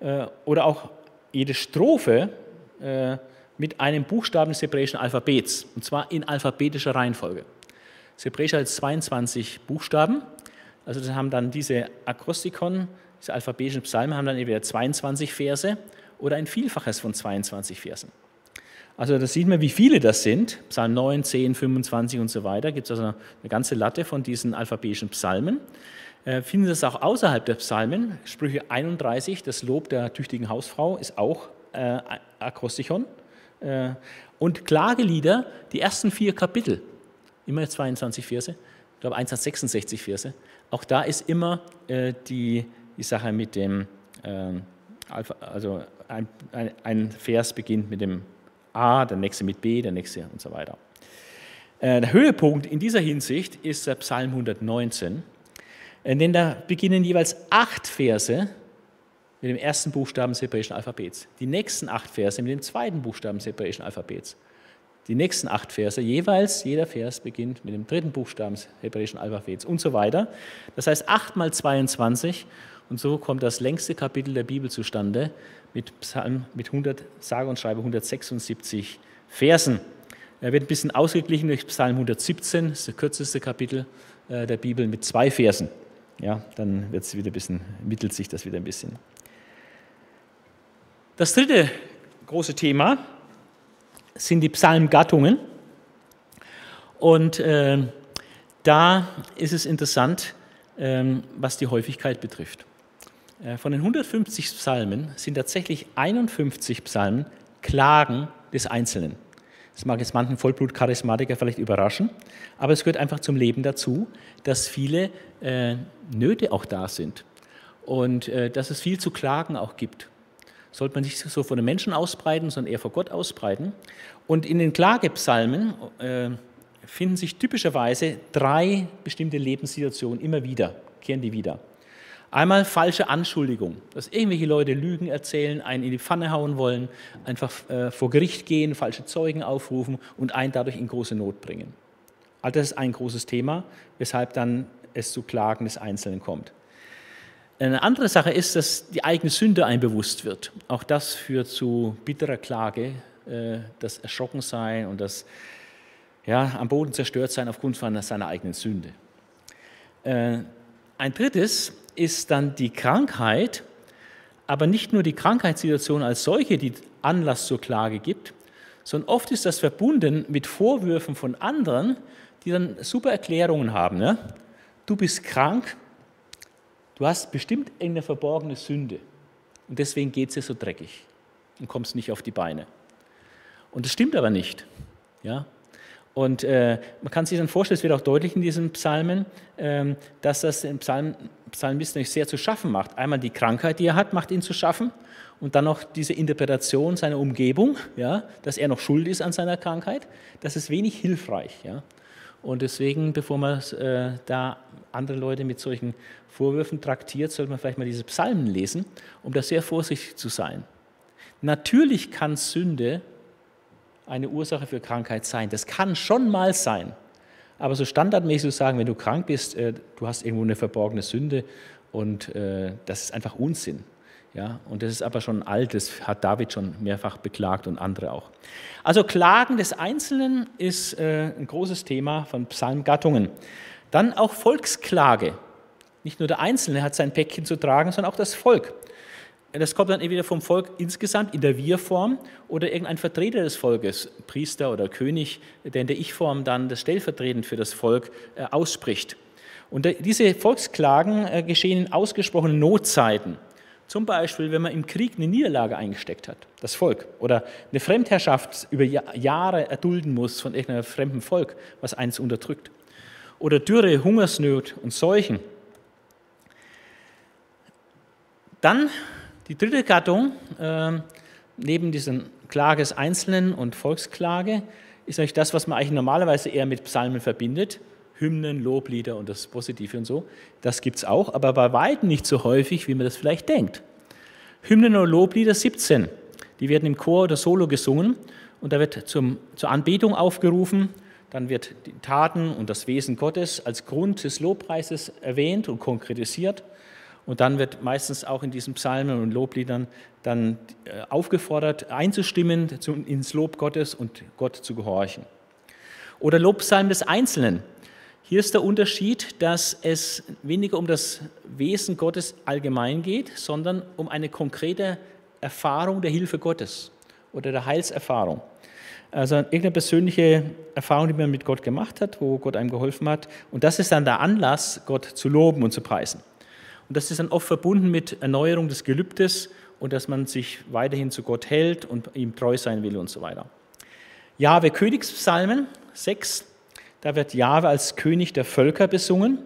äh, oder auch jede Strophe äh, mit einem Buchstaben des hebräischen Alphabets, und zwar in alphabetischer Reihenfolge. Das Hebräische hat 22 Buchstaben, also das haben dann diese Akrostikon, diese alphabetischen Psalmen, haben dann entweder 22 Verse oder ein Vielfaches von 22 Versen. Also da sieht man, wie viele das sind. Psalm 9, 10, 25 und so weiter. Gibt es also eine ganze Latte von diesen alphabetischen Psalmen. Äh, finden das auch außerhalb der Psalmen. Sprüche 31, das Lob der tüchtigen Hausfrau, ist auch äh, Akrostichon. Äh, und Klagelieder, die ersten vier Kapitel, immer 22 Verse, ich glaube 1 hat 66 Verse. Auch da ist immer äh, die, die Sache mit dem, ähm, also ein, ein, ein Vers beginnt mit dem A, der nächste mit B, der nächste und so weiter. Äh, der Höhepunkt in dieser Hinsicht ist der Psalm 119, äh, denn da beginnen jeweils acht Verse mit dem ersten Buchstaben des hebräischen Alphabets, die nächsten acht Verse mit dem zweiten Buchstaben des hebräischen Alphabets, die nächsten acht Verse jeweils, jeder Vers beginnt mit dem dritten Buchstaben des hebräischen Alphabets und so weiter. Das heißt 8 mal 22 und so kommt das längste Kapitel der Bibel zustande mit Psalm mit 100, sage und schreibe 176 Versen. Er wird ein bisschen ausgeglichen durch Psalm 117, das ist das kürzeste Kapitel äh, der Bibel mit zwei Versen. Ja, dann wird es wieder ein bisschen, mittelt sich das wieder ein bisschen. Das dritte große Thema sind die Psalmgattungen. Und äh, da ist es interessant, äh, was die Häufigkeit betrifft. Äh, von den 150 Psalmen sind tatsächlich 51 Psalmen Klagen des Einzelnen. Das mag jetzt manchen Vollblut-Charismatiker vielleicht überraschen, aber es gehört einfach zum Leben dazu, dass viele äh, Nöte auch da sind und äh, dass es viel zu klagen auch gibt. Sollte man nicht so vor den Menschen ausbreiten, sondern eher vor Gott ausbreiten. Und in den Klagepsalmen äh, finden sich typischerweise drei bestimmte Lebenssituationen immer wieder, kehren die wieder. Einmal falsche Anschuldigung, dass irgendwelche Leute Lügen erzählen, einen in die Pfanne hauen wollen, einfach äh, vor Gericht gehen, falsche Zeugen aufrufen und einen dadurch in große Not bringen. All das ist ein großes Thema, weshalb dann es zu Klagen des Einzelnen kommt. Eine andere Sache ist, dass die eigene Sünde einem bewusst wird. Auch das führt zu bitterer Klage, äh, das Erschrockensein und das ja, am Boden zerstört sein aufgrund seiner eigenen Sünde. Äh, ein drittes ist dann die Krankheit, aber nicht nur die Krankheitssituation als solche, die Anlass zur Klage gibt, sondern oft ist das verbunden mit Vorwürfen von anderen, die dann super Erklärungen haben. Ne? Du bist krank, du hast bestimmt irgendeine verborgene Sünde und deswegen geht es dir so dreckig und kommst nicht auf die Beine. Und das stimmt aber nicht. Ja? Und äh, man kann sich dann vorstellen, es wird auch deutlich in diesen Psalmen, äh, dass das dem Psalm, Psalmisten sehr zu schaffen macht. Einmal die Krankheit, die er hat, macht ihn zu schaffen. Und dann noch diese Interpretation seiner Umgebung, ja, dass er noch schuld ist an seiner Krankheit. Das ist wenig hilfreich. Ja. Und deswegen, bevor man äh, da andere Leute mit solchen Vorwürfen traktiert, sollte man vielleicht mal diese Psalmen lesen, um da sehr vorsichtig zu sein. Natürlich kann Sünde eine Ursache für Krankheit sein. Das kann schon mal sein. Aber so standardmäßig zu sagen, wenn du krank bist, äh, du hast irgendwo eine verborgene Sünde und äh, das ist einfach Unsinn. Ja, und das ist aber schon alt, das hat David schon mehrfach beklagt und andere auch. Also Klagen des Einzelnen ist äh, ein großes Thema von Psalmgattungen. Dann auch Volksklage. Nicht nur der Einzelne hat sein Päckchen zu tragen, sondern auch das Volk. Das kommt dann entweder vom Volk insgesamt in der Wir-Form oder irgendein Vertreter des Volkes, Priester oder König, der in der Ich-Form dann das stellvertretend für das Volk äh, ausspricht. Und diese Volksklagen äh, geschehen in ausgesprochenen Notzeiten. Zum Beispiel, wenn man im Krieg eine Niederlage eingesteckt hat, das Volk, oder eine Fremdherrschaft über Jahre erdulden muss von irgendeinem fremden Volk, was eins unterdrückt. Oder Dürre, Hungersnot und Seuchen. Dann die dritte Gattung, äh, neben diesen Klage des Einzelnen und Volksklage, ist eigentlich das, was man eigentlich normalerweise eher mit Psalmen verbindet. Hymnen, Loblieder und das Positive und so. Das gibt es auch, aber bei weitem nicht so häufig, wie man das vielleicht denkt. Hymnen oder Loblieder 17, die werden im Chor oder Solo gesungen und da wird zum, zur Anbetung aufgerufen. Dann wird die Taten und das Wesen Gottes als Grund des Lobpreises erwähnt und konkretisiert. Und dann wird meistens auch in diesen Psalmen und Lobliedern dann äh, aufgefordert, einzustimmen ins Lob Gottes und Gott zu gehorchen. Oder Lobpsalm des Einzelnen. Hier ist der Unterschied, dass es weniger um das Wesen Gottes allgemein geht, sondern um eine konkrete Erfahrung der Hilfe Gottes oder der Heilserfahrung. Also irgendeine persönliche Erfahrung, die man mit Gott gemacht hat, wo Gott einem geholfen hat. Und das ist dann der Anlass, Gott zu loben und zu preisen. Und das ist dann oft verbunden mit Erneuerung des Gelübdes und dass man sich weiterhin zu Gott hält und ihm treu sein will und so weiter. Jahwe Königspsalmen 6, da wird Jahwe als König der Völker besungen.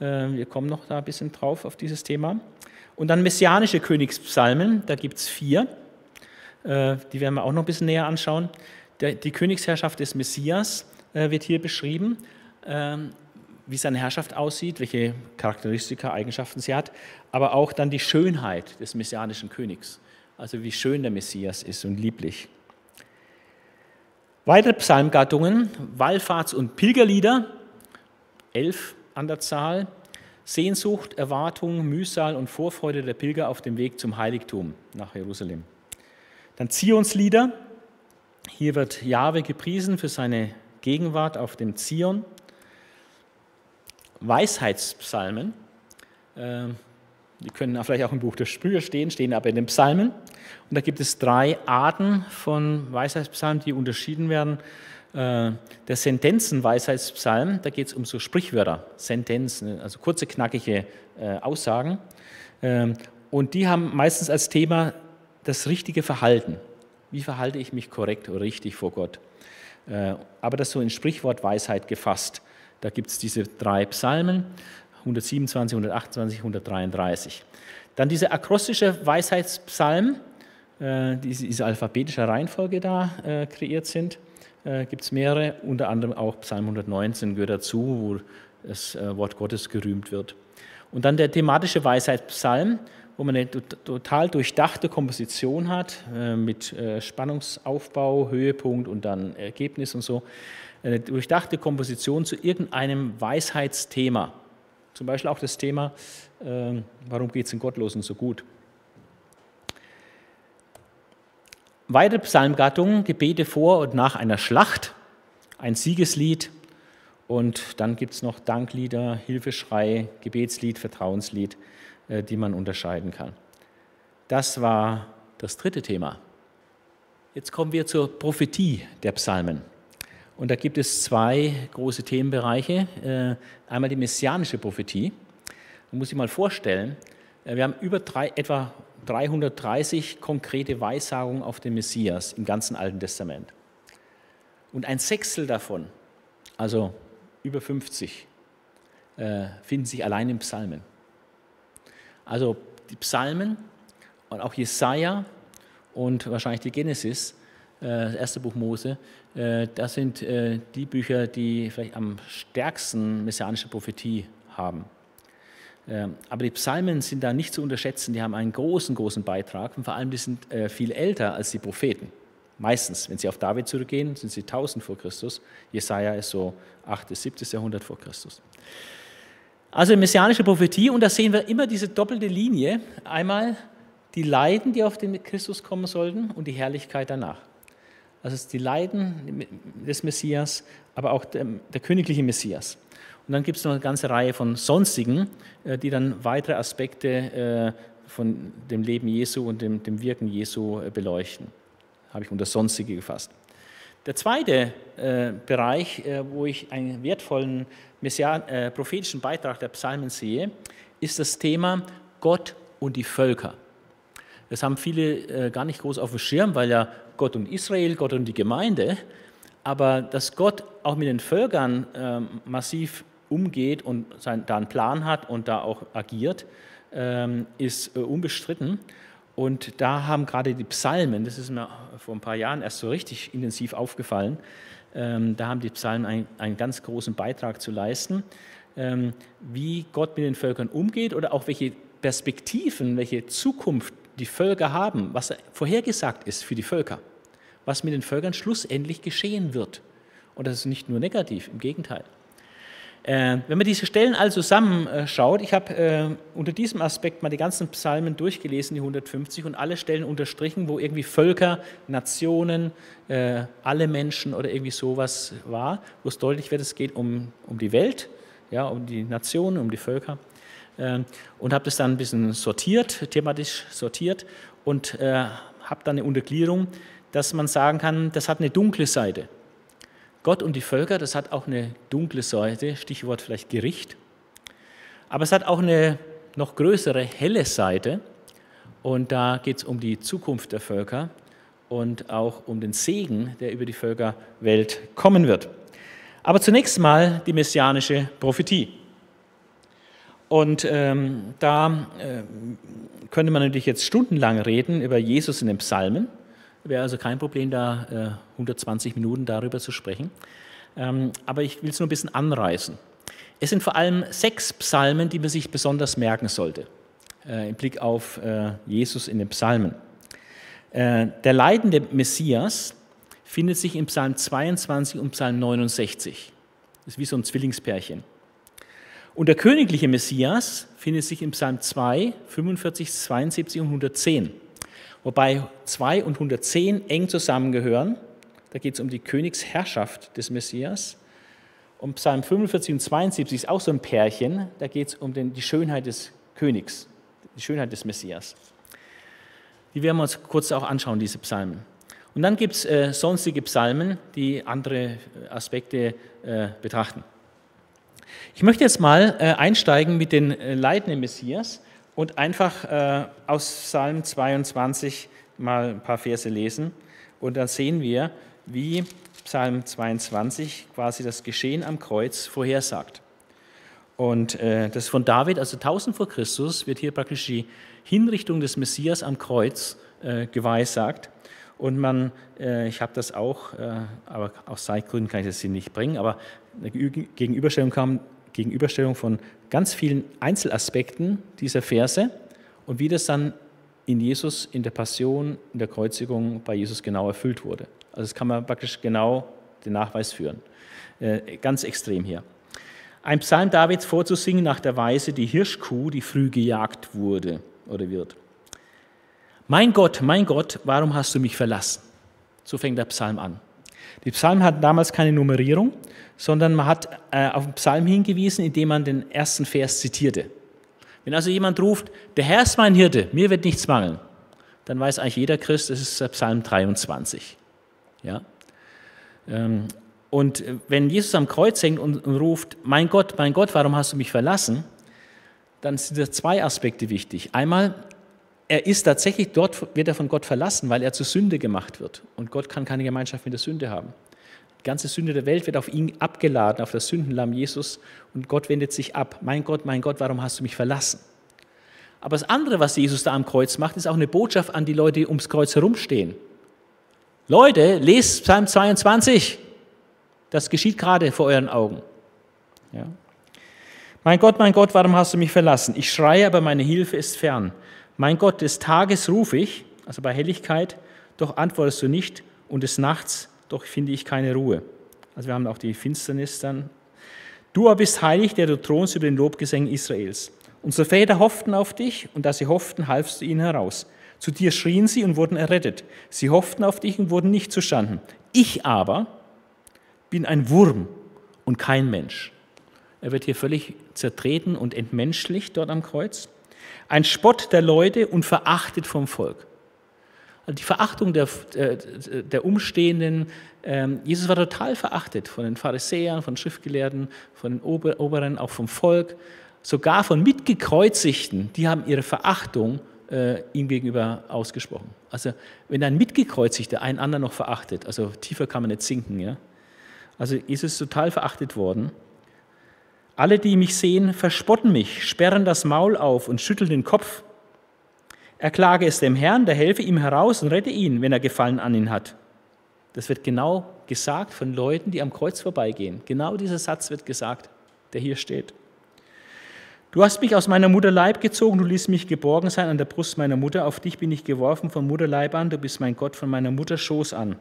Äh, wir kommen noch da ein bisschen drauf auf dieses Thema. Und dann messianische Königspsalmen, da gibt es vier. Äh, die werden wir auch noch ein bisschen näher anschauen. Die Königsherrschaft des Messias äh, wird hier beschrieben, ähm, wie seine Herrschaft aussieht, welche Charakteristika, Eigenschaften sie hat, aber auch dann die Schönheit des messianischen Königs, also wie schön der Messias ist und lieblich. Weitere Psalmgattungen, Wallfahrts- und Pilgerlieder, elf an der Zahl, Sehnsucht, Erwartung, Mühsal und Vorfreude der Pilger auf dem Weg zum Heiligtum nach Jerusalem. Dann Zionslieder. Hier wird Jahwe gepriesen für seine Gegenwart auf dem Zion. Weisheitspsalmen. Ähm, die können vielleicht auch im Buch der Sprüche stehen, stehen aber in den Psalmen. Und da gibt es drei Arten von Weisheitspsalmen, die unterschieden werden. Äh, der Sentenzen-Weisheitspsalm, da geht es um so Sprichwörter, Sentenzen, also kurze, knackige äh, Aussagen. Ähm, und die haben meistens als Thema das richtige Verhalten. Wie verhalte ich mich korrekt oder richtig vor Gott? Äh, aber das so in Sprichwortweisheit gefasst. Da gibt es diese drei Psalmen, 127, 128, 133. Dann dieser akrostische Weisheitspsalm, diese alphabetische Reihenfolge da kreiert sind äh, gibt es mehrere, unter anderem auch Psalm 119 gehört dazu, wo das äh, Wort Gottes gerühmt wird. Und dann der thematische Weisheitspsalm, wo man eine total durchdachte Komposition hat äh, mit äh, Spannungsaufbau, Höhepunkt und dann Ergebnis und so. Eine durchdachte Komposition zu irgendeinem Weisheitsthema. Zum Beispiel auch das Thema, äh, warum geht es den Gottlosen so gut? Weitere Psalmgattungen, Gebete vor und nach einer Schlacht, ein Siegeslied und dann gibt es noch Danklieder, Hilfeschrei, Gebetslied, Vertrauenslied, äh, die man unterscheiden kann. Das war das dritte Thema. Jetzt kommen wir zur Prophetie der Psalmen. Und da gibt es zwei große Themenbereiche. Äh, einmal die messianische Prophetie. Man muss sich mal vorstellen, äh, wir haben über drei, etwa 330 konkrete Weissagungen auf den Messias im ganzen Alten Testament. Und ein Sechstel davon, also über 50, äh, finden sich allein in Psalmen. Also die Psalmen und auch Jesaja und wahrscheinlich die Genesis, das erste Buch Mose, äh, das sind äh, die Bücher, die vielleicht am stärksten messianische Prophetie haben. Ähm, aber die Psalmen sind da nicht zu unterschätzen, die haben einen großen, großen Beitrag und vor allem die sind äh, viel älter als die Propheten. Meistens, wenn Sie auf David zurückgehen, sind sie 1000 vor Christus. Jesaja ist so 8. bis 7. Jahrhundert vor Christus. Also messianische Prophetie und da sehen wir immer diese doppelte Linie. Einmal die Leiden, die auf den Christus kommen sollten und die Herrlichkeit danach. Also die Leiden des Messias, aber auch der, der königliche Messias. Und dann gibt es noch eine ganze Reihe von sonstigen, äh, die dann weitere Aspekte äh, von dem Leben Jesu und dem, dem Wirken Jesu äh, beleuchten. Habe ich unter sonstige gefasst. Der zweite Bereich, wo ich einen wertvollen Messian, äh, prophetischen Beitrag der Psalmen sehe, ist das Thema Gott und die Völker. Das haben viele gar nicht groß auf dem Schirm, weil ja Gott und Israel, Gott und die Gemeinde, aber dass Gott auch mit den Völkern massiv umgeht und sein, da einen Plan hat und da auch agiert, ähm, ist äh, unbestritten. Und da haben gerade die Psalmen, das ist mir vor ein paar Jahren erst so richtig intensiv aufgefallen, ähm, da haben die Psalmen ein, einen ganz großen Beitrag zu leisten, ähm, wie Gott mit den Völkern umgeht oder auch welche Perspektiven, welche Zukunft die Völker haben, was vorhergesagt ist für die Völker, was mit den Völkern schlussendlich geschehen wird. Und das ist nicht nur negativ, im Gegenteil. Äh, wenn man diese Stellen also zusammenschaut, ich habe äh, unter diesem Aspekt mal die ganzen Psalmen durchgelesen, die 150, und alle Stellen unterstrichen, wo irgendwie Völker, Nationen, äh, alle Menschen oder irgendwie sowas war, wo es deutlich wird, es geht um, um die Welt, ja, um die Nationen, um die Völker. Äh, und habe das dann ein bisschen sortiert, thematisch sortiert und äh, habe dann eine Untergliederung, dass man sagen kann, das hat eine dunkle Seite. Gott und die Völker, das hat auch eine dunkle Seite, Stichwort vielleicht Gericht. Aber es hat auch eine noch größere helle Seite. Und da geht es um die Zukunft der Völker und auch um den Segen, der über die Völkerwelt kommen wird. Aber zunächst mal die messianische Prophetie. Und ähm, da äh, könnte man natürlich jetzt stundenlang reden über Jesus in den Psalmen. Wäre also kein Problem, da äh, 120 Minuten darüber zu sprechen. Ähm, aber ich will es nur ein bisschen anreißen. Es sind vor allem sechs Psalmen, die man sich besonders merken sollte, äh, im Blick auf äh, Jesus in den Psalmen. Äh, der leidende Messias findet sich im Psalm 22 und Psalm 69. Das ist wie so ein Zwillingspärchen. Und der königliche Messias findet sich im Psalm 2, 45, 72 und 110. Wobei 2 und 110 eng zusammengehören. Da geht es um die Königsherrschaft des Messias. Und Psalm 45 und 72 ist auch so ein Pärchen. Da geht es um den, die Schönheit des Königs, die Schönheit des Messias. Die werden wir uns kurz auch anschauen, diese Psalmen. Und dann gibt es äh, sonstige Psalmen, die andere Aspekte äh, betrachten. Ich möchte jetzt mal äh, einsteigen mit den äh, leidenden Messias und einfach äh, aus Psalm 22 mal ein paar Verse lesen. Und dann sehen wir, wie Psalm 22 quasi das Geschehen am Kreuz vorhersagt. Und äh, das von David, also 1000 vor Christus, wird hier praktisch die Hinrichtung des Messias am Kreuz äh, geweissagt. Und man, äh, ich habe das auch, äh, aber aus Zeitgründen kann ich das hier nicht bringen, aber eine Gegenüberstellung kam, Gegenüberstellung von ganz vielen Einzelaspekten dieser Verse und wie das dann in Jesus, in der Passion, in der Kreuzigung bei Jesus genau erfüllt wurde. Also das kann man praktisch genau den Nachweis führen. Äh, ganz extrem hier. Ein Psalm Davids vorzusingen nach der Weise die Hirschkuh, die früh gejagt wurde oder wird. Mein Gott, mein Gott, warum hast du mich verlassen? So fängt der Psalm an. Die Psalmen hatten damals keine Nummerierung, sondern man hat äh, auf den Psalm hingewiesen, indem man den ersten Vers zitierte. Wenn also jemand ruft, der Herr ist mein Hirte, mir wird nichts mangeln, dann weiß eigentlich jeder Christ, das ist Psalm 23. Ja? Ähm, und wenn Jesus am Kreuz hängt und ruft, mein Gott, mein Gott, warum hast du mich verlassen? Dann sind da zwei Aspekte wichtig. Einmal, er ist tatsächlich dort, wird er von Gott verlassen, weil er zur Sünde gemacht wird. Und Gott kann keine Gemeinschaft mit der Sünde haben. Die ganze Sünde der Welt wird auf ihn abgeladen, auf das Sündenlamm Jesus. Und Gott wendet sich ab. Mein Gott, mein Gott, warum hast du mich verlassen? Aber das andere, was Jesus da am Kreuz macht, ist auch eine Botschaft an die Leute, die ums Kreuz herumstehen. Leute, lest Psalm 22. Das geschieht gerade vor euren Augen. Ja. Mein Gott, mein Gott, warum hast du mich verlassen? Ich schreie, aber meine Hilfe ist fern. Mein Gott, des Tages rufe ich, also bei Helligkeit, doch antwortest du nicht und des Nachts, doch finde ich keine Ruhe. Also wir haben auch die Finsternis dann. Du aber bist heilig, der du thronst über den Lobgesängen Israels. Unsere Väter hofften auf dich und da sie hofften, halfst du ihnen heraus. Zu dir schrien sie und wurden errettet. Sie hofften auf dich und wurden nicht zustanden. Ich aber bin ein Wurm und kein Mensch. Er wird hier völlig zertreten und entmenschlicht dort am Kreuz ein Spott der Leute und verachtet vom Volk. Also die Verachtung der, der Umstehenden. Ähm, Jesus war total verachtet von den Pharisäern, von Schriftgelehrten, von den Oberen, auch vom Volk, sogar von Mitgekreuzigten. Die haben ihre Verachtung äh, ihm gegenüber ausgesprochen. Also wenn ein Mitgekreuzigter einen anderen noch verachtet, also tiefer kann man nicht sinken, ja. Also Jesus ist total verachtet worden. Alle, die mich sehen, verspotten mich, sperren das Maul auf und schütteln den Kopf. Erklage es dem Herrn, der helfe ihm heraus und rette ihn, wenn er Gefallen an ihn hat. Das wird genau gesagt von Leuten, die am Kreuz vorbeigehen. Genau dieser Satz wird gesagt, der hier steht. Du hast mich aus meiner Mutterleib gezogen, du ließt mich geborgen sein an der Brust meiner Mutter. Auf dich bin ich geworfen von Mutterleib an, du bist mein Gott von meiner Mutter Schoß an.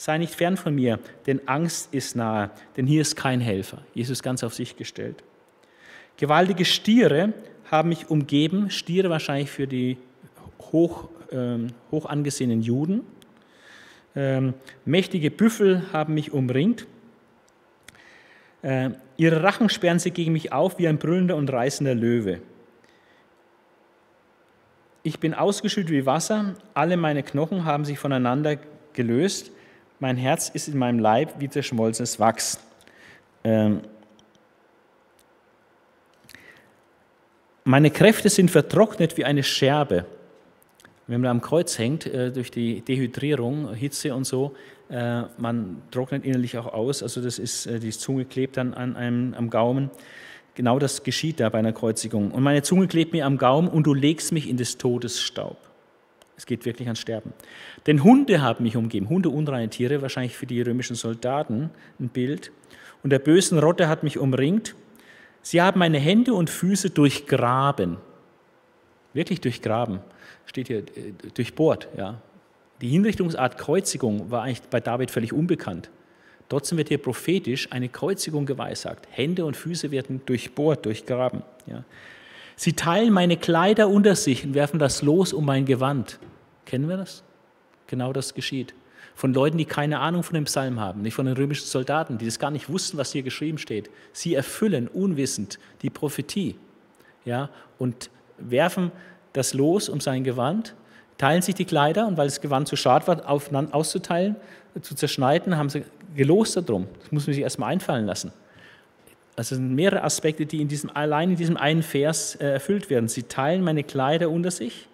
Sei nicht fern von mir, denn Angst ist nahe, denn hier ist kein Helfer. Jesus ganz auf sich gestellt. Gewaltige Stiere haben mich umgeben, Stiere wahrscheinlich für die hoch, ähm, hoch angesehenen Juden. Ähm, mächtige Büffel haben mich umringt. Äh, ihre Rachen sperren sie gegen mich auf wie ein brüllender und reißender Löwe. Ich bin ausgeschüttet wie Wasser, alle meine Knochen haben sich voneinander gelöst mein Herz ist in meinem Leib wie zerschmolzenes Wachs. Ähm, meine Kräfte sind vertrocknet wie eine Scherbe. Wenn man am Kreuz hängt, äh, durch die Dehydrierung, Hitze und so, äh, man trocknet innerlich auch aus. Also das ist, äh, die Zunge klebt dann an einem, am Gaumen. Genau das geschieht da bei einer Kreuzigung. Und meine Zunge klebt mir am Gaumen und du legst mich in des Todes Staub. Es geht wirklich ans Sterben. Denn Hunde haben mich umgeben, Hunde, unreine Tiere, wahrscheinlich für die römischen Soldaten ein Bild. Und der bösen Rotte hat mich umringt. Sie haben meine Hände und Füße durchgraben. Wirklich durchgraben. Steht hier, äh, durchbohrt. Ja. Die Hinrichtungsart Kreuzigung war eigentlich bei David völlig unbekannt. Trotzdem wird hier prophetisch eine Kreuzigung geweissagt. Hände und Füße werden durchbohrt, durchgraben. Ja. Sie teilen meine Kleider unter sich und werfen das Los um mein Gewand. Kennen wir das? Genau das geschieht. Von Leuten, die keine Ahnung von dem Psalm haben, nicht von den römischen Soldaten, die das gar nicht wussten, was hier geschrieben steht. Sie erfüllen unwissend die Prophetie ja, und werfen das Los um sein Gewand, teilen sich die Kleider und weil das Gewand zu schad war, auszuteilen, zu zerschneiden, haben sie gelost darum. Das muss man sich erstmal einfallen lassen. Es sind mehrere Aspekte, die in diesem, allein in diesem einen Vers äh, erfüllt werden. Sie teilen meine Kleider unter sich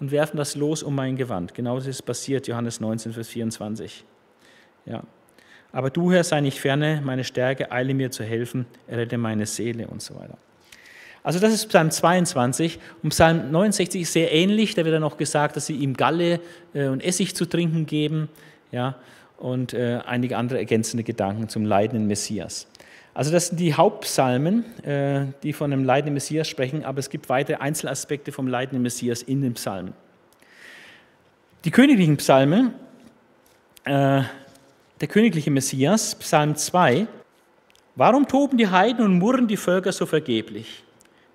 und werfen das Los um mein Gewand. Genau das ist passiert, Johannes 19, Vers 24. Ja. Aber du, Herr, sei nicht ferne, meine Stärke, eile mir zu helfen, errette meine Seele und so weiter. Also das ist Psalm 22 und Psalm 69 ist sehr ähnlich. Da wird dann noch gesagt, dass sie ihm Galle äh, und Essig zu trinken geben ja, und äh, einige andere ergänzende Gedanken zum leidenden Messias. Also das sind die Hauptpsalmen, äh, die von dem leidenden Messias sprechen, aber es gibt weitere Einzelaspekte vom leidenden Messias in den Psalmen. Die königlichen Psalmen, der königliche Messias, Psalm 2, Warum toben die Heiden und murren die Völker so vergeblich?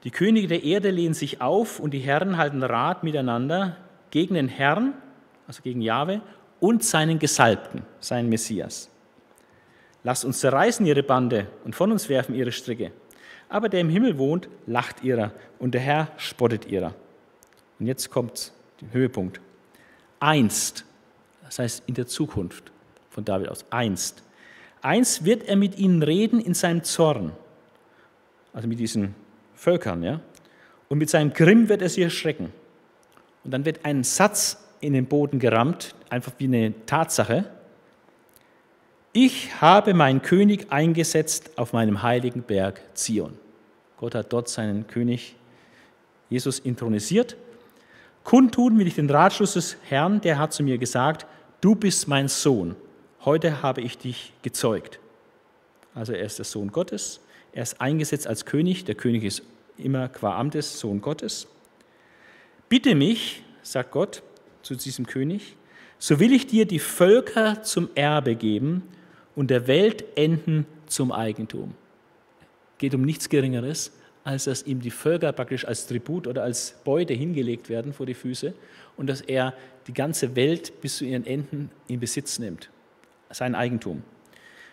Die Könige der Erde lehnen sich auf und die Herren halten Rat miteinander gegen den Herrn, also gegen Jahwe, und seinen Gesalbten, seinen Messias. Lasst uns zerreißen ihre Bande und von uns werfen ihre Stricke. Aber der im Himmel wohnt, lacht ihrer und der Herr spottet ihrer. Und jetzt kommt der Höhepunkt. Einst, das heißt in der Zukunft von David aus, einst. Einst wird er mit ihnen reden in seinem Zorn, also mit diesen Völkern, ja. Und mit seinem Grimm wird er sie erschrecken. Und dann wird ein Satz in den Boden gerammt, einfach wie eine Tatsache. Ich habe meinen König eingesetzt auf meinem heiligen Berg Zion. Gott hat dort seinen König Jesus intronisiert. Kundtun will ich den Ratschluss des Herrn, der hat zu mir gesagt, du bist mein Sohn, heute habe ich dich gezeugt. Also er ist der Sohn Gottes, er ist eingesetzt als König, der König ist immer qua Amtes Sohn Gottes. Bitte mich, sagt Gott zu diesem König, so will ich dir die Völker zum Erbe geben und der Weltenden zum Eigentum. Geht um nichts Geringeres, als dass ihm die Völker praktisch als Tribut oder als Beute hingelegt werden vor die Füße und dass er die ganze Welt bis zu ihren Enden in Besitz nimmt, sein Eigentum.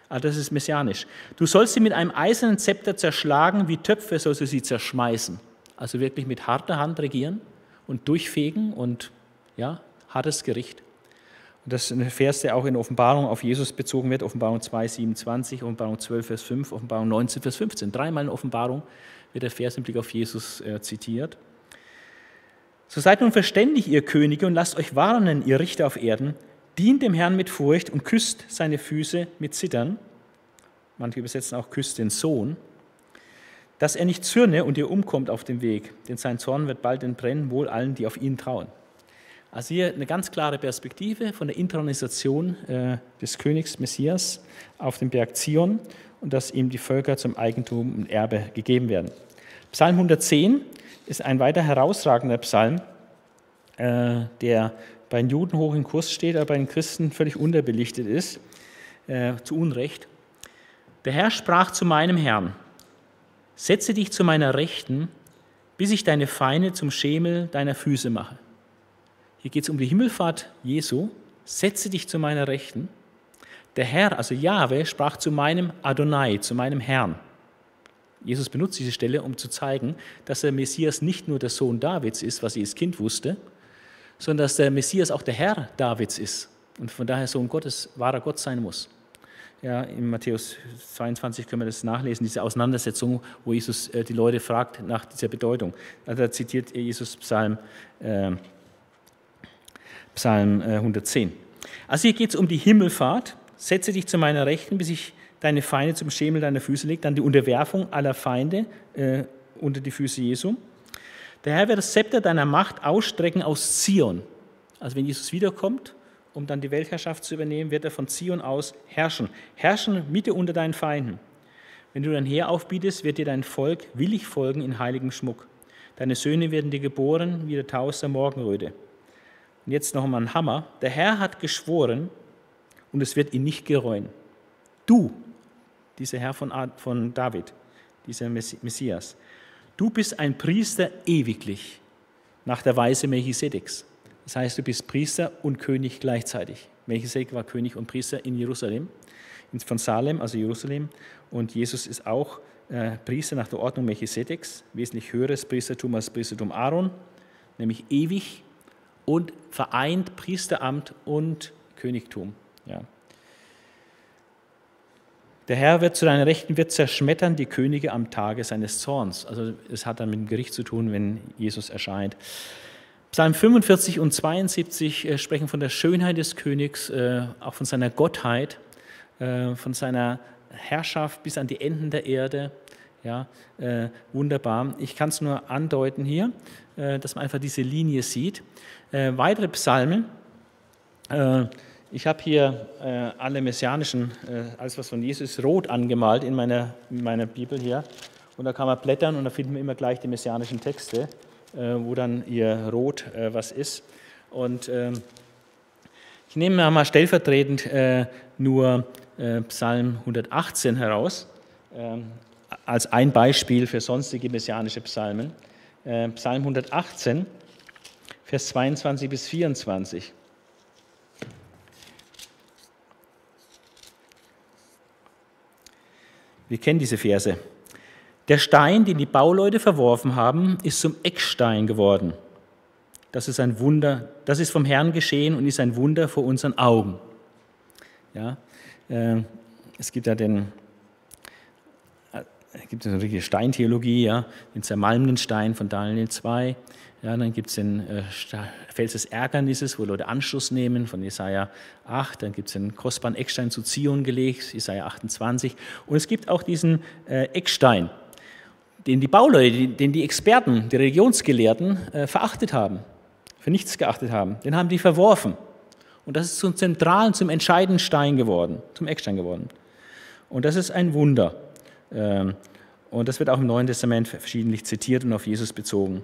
Also das ist messianisch. Du sollst sie mit einem eisernen Zepter zerschlagen, wie Töpfe sollst du sie zerschmeißen. Also wirklich mit harter Hand regieren und durchfegen und ja, hartes Gericht. Das ist ein Vers, der auch in Offenbarung auf Jesus bezogen wird, Offenbarung 2, 27, Offenbarung 12, Vers 5, Offenbarung 19, Vers 15. Dreimal in Offenbarung wird der Vers im Blick auf Jesus äh, zitiert. So seid nun verständig, ihr Könige, und lasst euch warnen, ihr Richter auf Erden, dient dem Herrn mit Furcht und küsst seine Füße mit Zittern. Manche übersetzen auch küsst den Sohn. Dass er nicht zürne und ihr umkommt auf dem Weg, denn sein Zorn wird bald entbrennen, wohl allen, die auf ihn trauen. Also hier eine ganz klare Perspektive von der Intronisation äh, des Königs Messias auf dem Berg Zion und dass ihm die Völker zum Eigentum und Erbe gegeben werden. Psalm 110 ist ein weiter herausragender Psalm, äh, der bei den Juden hoch im Kurs steht, aber bei den Christen völlig unterbelichtet ist, äh, zu Unrecht. Der Herr sprach zu meinem Herrn, setze dich zu meiner Rechten, bis ich deine Feinde zum Schemel deiner Füße mache. Hier geht es um die Himmelfahrt Jesu, setze dich zu meiner Rechten. Der Herr, also Jahwe, sprach zu meinem Adonai, zu meinem Herrn. Jesus benutzt diese Stelle, um zu zeigen, dass der Messias nicht nur der Sohn Davids ist, was als Kind wusste, sondern dass der Messias auch der Herr Davids ist und von daher Sohn Gottes, wahrer Gott sein muss. Ja, in Matthäus 22 können wir das nachlesen, diese Auseinandersetzung, wo Jesus äh, die Leute fragt nach dieser Bedeutung. Also da zitiert Jesus Psalm, äh, Psalm äh, 110. Also hier geht es um die Himmelfahrt. Setze dich zu meiner Rechten, bis ich deine Feinde zum Schemel deiner Füße lege. Dann die Unterwerfung aller Feinde äh, unter die Füße Jesu. Der Herr wird das Zepter deiner Macht ausstrecken aus Zion. Also wenn Jesus wiederkommt, um dann die Weltherrschaft zu übernehmen, wird er von Zion aus herrschen. Herrschen Mitte unter deinen Feinden. Wenn du dein Heer aufbietest, wird dir dein Volk willig folgen in heiligem Schmuck. Deine Söhne werden dir geboren wie der Tau aus der Morgenröte. Und jetzt noch einmal ein Hammer. Der Herr hat geschworen und es wird ihn nicht gereuen. Du, dieser Herr von, von David, dieser Messias, du bist ein Priester ewiglich nach der Weise Melchisedeks. Das heißt, du bist Priester und König gleichzeitig. Melchisedek war König und Priester in Jerusalem, von Salem, also Jerusalem. Und Jesus ist auch äh, Priester nach der Ordnung Melchisedeks, wesentlich höheres Priestertum als Priestertum Aaron, nämlich ewig und vereint Priesteramt und Königtum. Ja. Der Herr wird zu deiner Rechten, wird zerschmettern die Könige am Tage seines Zorns. Also es hat dann mit dem Gericht zu tun, wenn Jesus erscheint. Psalm 45 und 72 äh, sprechen von der Schönheit des Königs, äh, auch von seiner Gottheit, äh, von seiner Herrschaft bis an die Enden der Erde. Ja, wunderbar. Ich kann es nur andeuten hier, dass man einfach diese Linie sieht. weitere Psalmen. ich habe hier alle messianischen, alles was von Jesus rot angemalt in meiner, in meiner Bibel hier. Und da kann man blättern und da finden wir immer gleich die messianischen Texte. Äh, wo dann ihr Rot äh, was ist. Und ähm, ich nehme mal stellvertretend äh, nur Psalm 118 heraus, ähm, als ein Beispiel für sonstige messianische Psalmen. Psalm 118, Vers 22 bis 24. Wir kennen diese Verse. Der Stein, den die Bauleute verworfen haben, ist zum Eckstein geworden. Das ist ein Wunder, das ist vom Herrn geschehen und ist ein Wunder vor unseren Augen. Ja, äh, es gibt ja den, äh, gibt es eine richtige Steintheologie, ja, den zermalmenden Stein von Daniel 2. Ja, dann gibt es den äh, Fels des Ärgernisses, wo Leute Anschluss nehmen, von Jesaja 8. Dann gibt es den kostbaren Eckstein zu Zion gelegt, Jesaja 28. Und es gibt auch diesen äh, Eckstein, den die Bauleute, den die Experten, die Religionsgelehrten äh, verachtet haben, für nichts geachtet haben. Den haben die verworfen. Und das ist zum zentralen, zum entscheidenden Stein geworden, zum Eckstein geworden. Und das ist ein Wunder. Ähm, und das wird auch im Neuen Testament verschiedentlich zitiert und auf Jesus bezogen.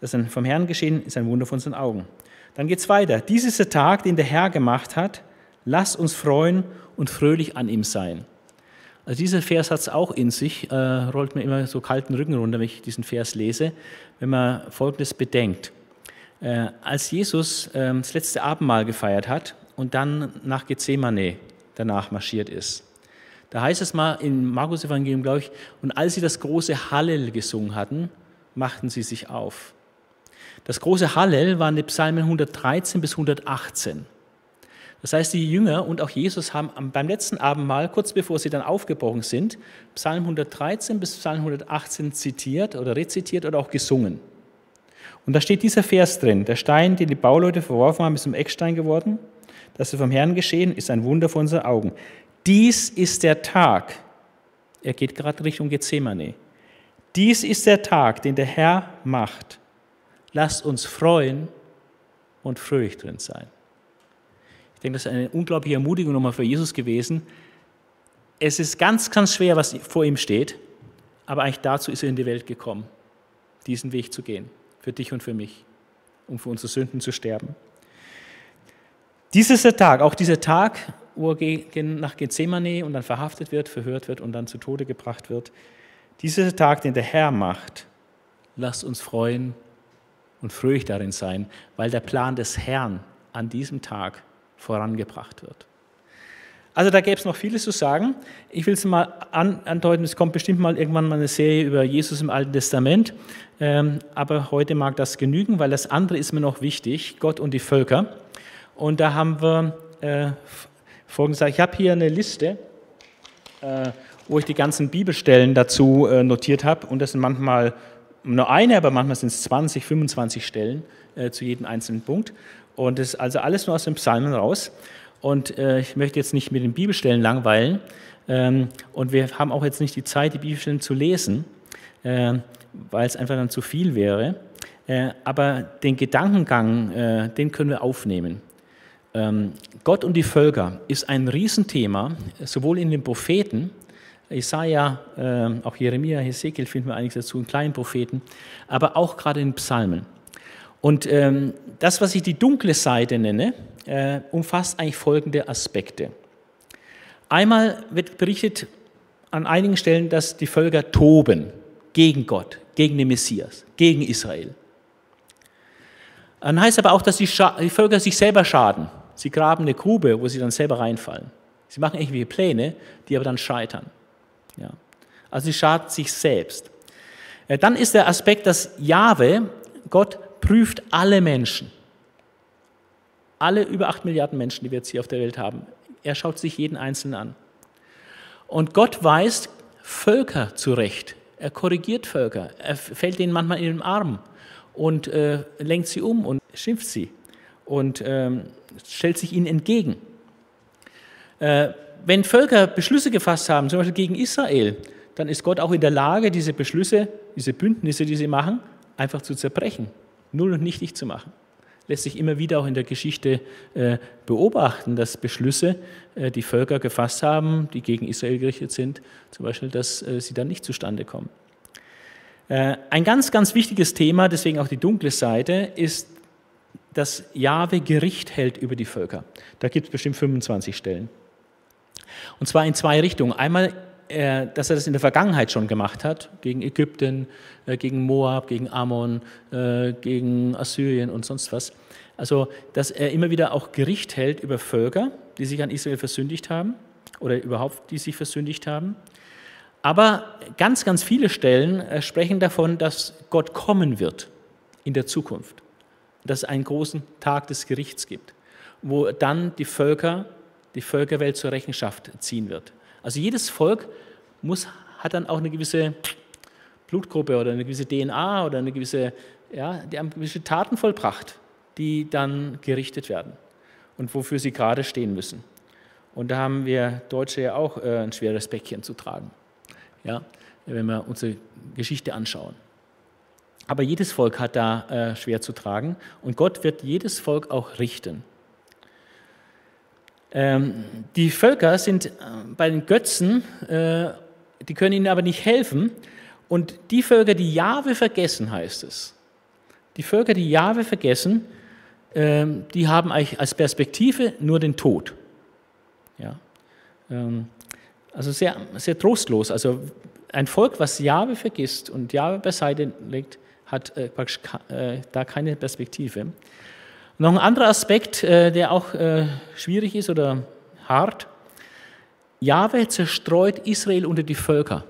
Das ist vom Herrn geschehen, ist ein Wunder von unseren Augen. Dann geht es weiter. Dies ist der Tag, den der Herr gemacht hat. Lasst uns freuen und fröhlich an ihm sein. Also dieser Vers hat es auch in sich, äh, rollt mir immer so kalten Rücken runter, wenn ich diesen Vers lese, wenn man Folgendes bedenkt. Äh, als Jesus äh, das letzte Abendmahl gefeiert hat und dann nach Gethsemane danach marschiert ist, da heißt es mal im Markus Evangelium, glaube ich, und als sie das große Hallel gesungen hatten, machten sie sich auf. Das große Hallel waren die Psalmen 113 bis 118. Das heißt, die Jünger und auch Jesus haben beim letzten Abendmahl, kurz bevor sie dann aufgebrochen sind, Psalm 113 bis Psalm 118 zitiert oder rezitiert oder auch gesungen. Und da steht dieser Vers drin, der Stein, den die Bauleute verworfen haben, ist zum Eckstein geworden. Das ist vom Herrn geschehen, ist ein Wunder vor unseren Augen. Dies ist der Tag, er geht gerade Richtung Gethsemane. Dies ist der Tag, den der Herr macht. Lasst uns freuen und fröhlich drin sein. Ich denke, das ist eine unglaubliche Ermutigung nochmal für Jesus gewesen. Es ist ganz, ganz schwer, was vor ihm steht, aber eigentlich dazu ist er in die Welt gekommen, diesen Weg zu gehen, für dich und für mich, um für unsere Sünden zu sterben. Dies ist der Tag, auch dieser Tag, wo er nach Gethsemane und dann verhaftet wird, verhört wird und dann zu Tode gebracht wird. Dieser Tag, den der Herr macht, lasst uns freuen und fröhlich darin sein, weil der Plan des Herrn an diesem Tag vorangebracht wird. Also da gäbe es noch vieles zu sagen. Ich will es mal andeuten, es kommt bestimmt mal irgendwann mal eine Serie über Jesus im Alten Testament. Ähm, aber heute mag das genügen, weil das andere ist mir noch wichtig, Gott und die Völker. Und da haben wir äh, folgendes, ich habe hier eine Liste, äh, wo ich die ganzen Bibelstellen dazu äh, notiert habe. Und das sind manchmal nur eine, aber manchmal sind es 20, 25 Stellen äh, zu jedem einzelnen Punkt. Und das ist also alles nur aus den Psalmen raus. Und ich möchte jetzt nicht mit den Bibelstellen langweilen. Ähm, und wir haben auch jetzt nicht die Zeit, die Bibelstellen zu lesen, weil es einfach dann zu viel wäre. Aber den Gedankengang, den können wir aufnehmen. Ähm, Gott und die Völker ist ein Riesenthema, sowohl in den Propheten, Jesaja, äh, auch Jeremia, Hesekiel finden wir einiges dazu, in kleinen Propheten, aber auch gerade in Psalmen. Und ähm, das, was ich die dunkle Seite nenne, äh, umfasst eigentlich folgende Aspekte. Einmal wird berichtet an einigen Stellen, dass die Völker toben gegen Gott, gegen den Messias, gegen Israel. Dann heißt aber auch, dass die Völker sich selber schaden. Sie graben eine Grube, wo sie dann selber reinfallen. Sie machen irgendwelche Pläne, die aber dann scheitern. Ja. Also sie schaden sich selbst. Äh, dann ist der Aspekt, dass Jahwe, Gott, prüft alle Menschen. Alle über acht Milliarden Menschen, die wir jetzt hier auf der Welt haben. Er schaut sich jeden Einzelnen an. Und Gott weist Völker zurecht. Er korrigiert Völker. Er fällt denen manchmal in den Arm und äh, lenkt sie um und schimpft sie und ähm, stellt sich ihnen entgegen. Äh, wenn Völker Beschlüsse gefasst haben, zum Beispiel gegen Israel, dann ist Gott auch in der Lage, diese Beschlüsse, diese Bündnisse, die sie machen, einfach zu zerbrechen, null und nichtig zu machen. Lässt sich immer wieder auch in der Geschichte äh, beobachten, dass Beschlüsse, äh, die Völker gefasst haben, die gegen Israel gerichtet sind, zum Beispiel, dass äh, sie dann nicht zustande kommen. Äh, ein ganz, ganz wichtiges Thema, deswegen auch die dunkle Seite, ist, dass Jahwe Gericht hält über die Völker. Da gibt es bestimmt 25 Stellen. Und zwar in zwei Richtungen. Einmal, äh, dass er das in der Vergangenheit schon gemacht hat, gegen Ägypten, äh, gegen Moab, gegen Ammon, gegen Assyrien und sonst was. Also, dass er immer wieder auch Gericht hält über Völker, die sich an Israel versündigt haben oder überhaupt die sich versündigt haben. Aber ganz, ganz viele Stellen äh, sprechen davon, dass Gott kommen wird in der Zukunft. Dass es einen großen Tag des Gerichts gibt, wo dann die Völker, die Völkerwelt zur Rechenschaft ziehen wird. Also jedes Volk muss, hat dann auch eine gewisse Blutgruppe oder eine gewisse DNA oder eine gewisse, ja, die haben gewisse Taten vollbracht, die dann gerichtet werden und wofür sie gerade stehen müssen. Und da haben wir Deutsche ja auch äh, ein schweres Päckchen zu tragen ja, wenn wir unsere Geschichte anschauen. Aber jedes Volk hat da äh, schwer zu tragen und Gott wird jedes Volk auch richten. Ähm, die Völker sind äh, bei den Götzen, äh, die können ihnen aber nicht helfen. Und die Völker, die Jahwe vergessen, heißt es. Die Völker, die Jahwe vergessen, ähm, die haben eigentlich als Perspektive nur den Tod. Ja. Ähm, also sehr, sehr trostlos. Also ein Volk, was Jahwe vergisst und Jahwe beiseite legt, hat äh, praktisch äh, da keine Perspektive. noch ein anderer Aspekt, äh, der auch äh, schwierig ist oder hart. Jahwe zerstreut Israel unter die Völker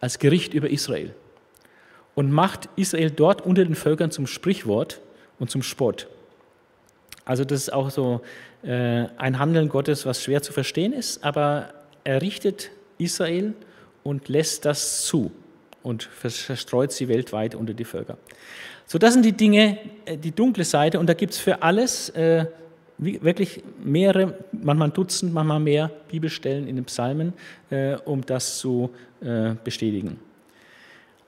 als Gericht über Israel und macht Israel dort unter den Völkern zum Sprichwort und zum Spott. Also das ist auch so äh, ein Handeln Gottes, was schwer zu verstehen ist, aber er richtet Israel und lässt das zu und verstreut sie weltweit unter die Völker. So, das sind die Dinge, äh, die dunkle Seite, und da gibt es für alles äh, wirklich mehrere, manchmal Dutzend, manchmal mehr Bibelstellen in den Psalmen, äh, um das zu äh, bestätigen.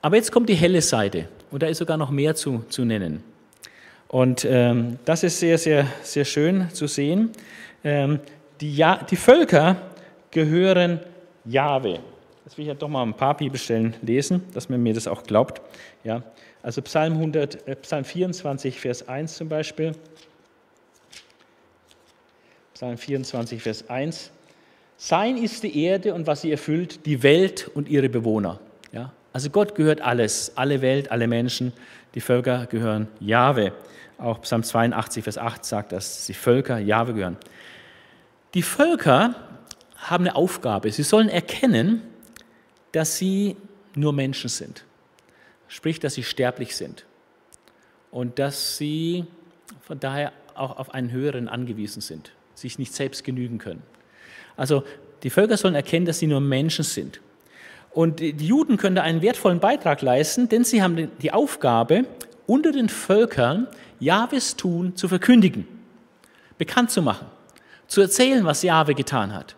Aber jetzt kommt die helle Seite, und da ist sogar noch mehr zu, zu nennen. Und ähm, das ist sehr, sehr, sehr schön zu sehen. Ähm, die, ja die Völker gehören Jahwe. Jetzt will ich ja doch mal ein paar Bibelstellen lesen, dass man mir das auch glaubt. Ja, also Psalm, 100, äh, Psalm 24, Vers 1 zum Beispiel. Psalm 24, Vers 1. Sein ist die Erde und was sie erfüllt, die Welt und ihre Bewohner. Ja, also Gott gehört alles, alle Welt, alle Menschen, die Völker gehören Jahwe. Auch Psalm 82, Vers 8 sagt, dass die Völker Jahwe gehören. Die Völker haben eine Aufgabe. Sie sollen erkennen, dass sie nur Menschen sind. Sprich, dass sie sterblich sind. Und dass sie von daher auch auf einen höheren angewiesen sind, sich nicht selbst genügen können. Also die Völker sollen erkennen, dass sie nur Menschen sind. Und die Juden können da einen wertvollen Beitrag leisten, denn sie haben die Aufgabe, unter den Völkern Jahwes Tun zu verkündigen, bekannt zu machen, zu erzählen, was Jahwe getan hat.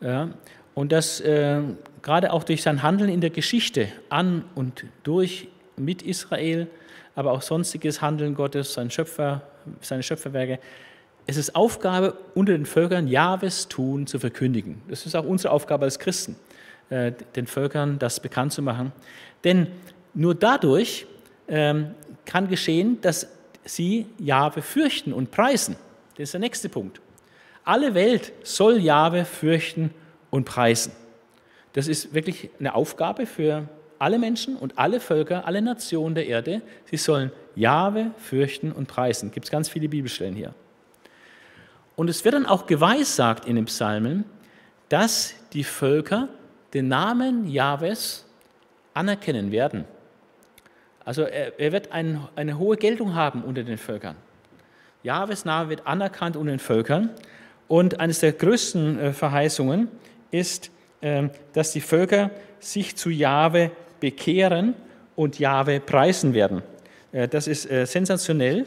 Ja, und das äh, gerade auch durch sein Handeln in der Geschichte an und durch mit Israel, aber auch sonstiges Handeln Gottes, sein Schöpfer, seine Schöpferwerke. Es ist Aufgabe unter den Völkern, Jahwes Tun zu verkündigen. Das ist auch unsere Aufgabe als Christen, äh, den Völkern das bekannt zu machen. Denn nur dadurch ähm, kann geschehen, dass sie Jahwe fürchten und preisen. Das ist der nächste Punkt. Alle Welt soll Jahwe fürchten und preisen. Das ist wirklich eine Aufgabe für alle Menschen und alle Völker, alle Nationen der Erde. Sie sollen Jahwe fürchten und preisen. Gibt es ganz viele Bibelstellen hier. Und es wird dann auch geweissagt in den Psalmen, dass die Völker den Namen Jahwes anerkennen werden. Also er, er wird ein, eine hohe Geltung haben unter den Völkern. Jahwes Name wird anerkannt unter den Völkern. Und eines der größten äh, Verheißungen ist, dass die Völker sich zu Jahwe bekehren und Jahwe preisen werden. Äh, das ist äh, sensationell,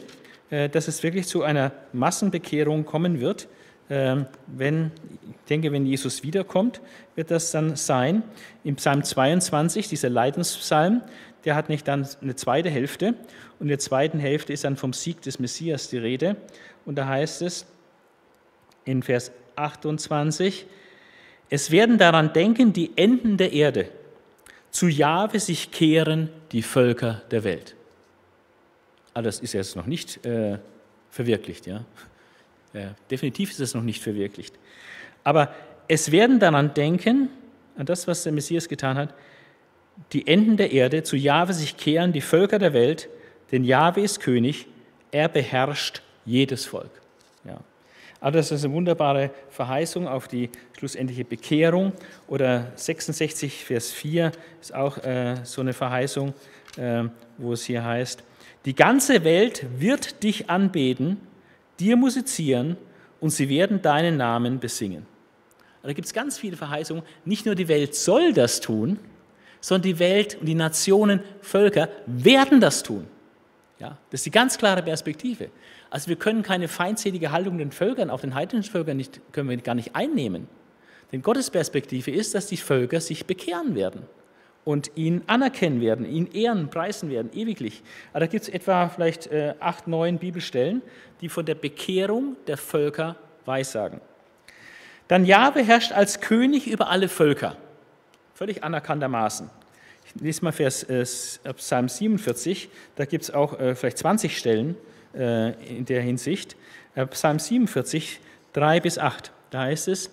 dass es wirklich zu einer Massenbekehrung kommen wird. Ähm, wenn, ich denke, wenn Jesus wiederkommt, wird das dann sein. Im Psalm 22, dieser Leidenspsalm, der hat nicht dann eine zweite Hälfte. Und in der zweiten Hälfte ist dann vom Sieg des Messias die Rede. Und da heißt es in Vers 28, es werden daran denken die Enden der Erde, zu Jahwe sich kehren die Völker der Welt. Aber das ist jetzt noch nicht äh, verwirklicht, ja. ja. Definitiv ist es noch nicht verwirklicht. Aber es werden daran denken, an das, was der Messias getan hat, die Enden der Erde, zu Jahwe sich kehren die Völker der Welt, denn Jahwe ist König, er beherrscht jedes Volk. Aber das ist eine wunderbare Verheißung auf die schlussendliche Bekehrung. Oder 66, Vers 4 ist auch äh, so eine Verheißung, äh, wo es hier heißt, die ganze Welt wird dich anbeten, dir musizieren und sie werden deinen Namen besingen. da gibt es ganz viele Verheißungen. Nicht nur die Welt soll das tun, sondern die Welt und die Nationen, Völker werden das tun. Ja, das ist die ganz klare Perspektive. Also wir können keine feindselige Haltung den Völkern, auch den heidnischen Völkern nicht, können wir gar nicht einnehmen. Denn Gottes Perspektive ist, dass die Völker sich bekehren werden und ihn anerkennen werden, ihn ehren, preisen werden, ewiglich. Aber da gibt es etwa vielleicht äh, acht, neun Bibelstellen, die von der Bekehrung der Völker weissagen. Dann Jahwe herrscht als König über alle Völker völlig anerkanntermaßen. Ich lese mal Vers, äh, Psalm 47, da gibt es auch äh, vielleicht 20 Stellen in der Hinsicht. Äh, Psalm 47, 3 bis 8, da heißt es,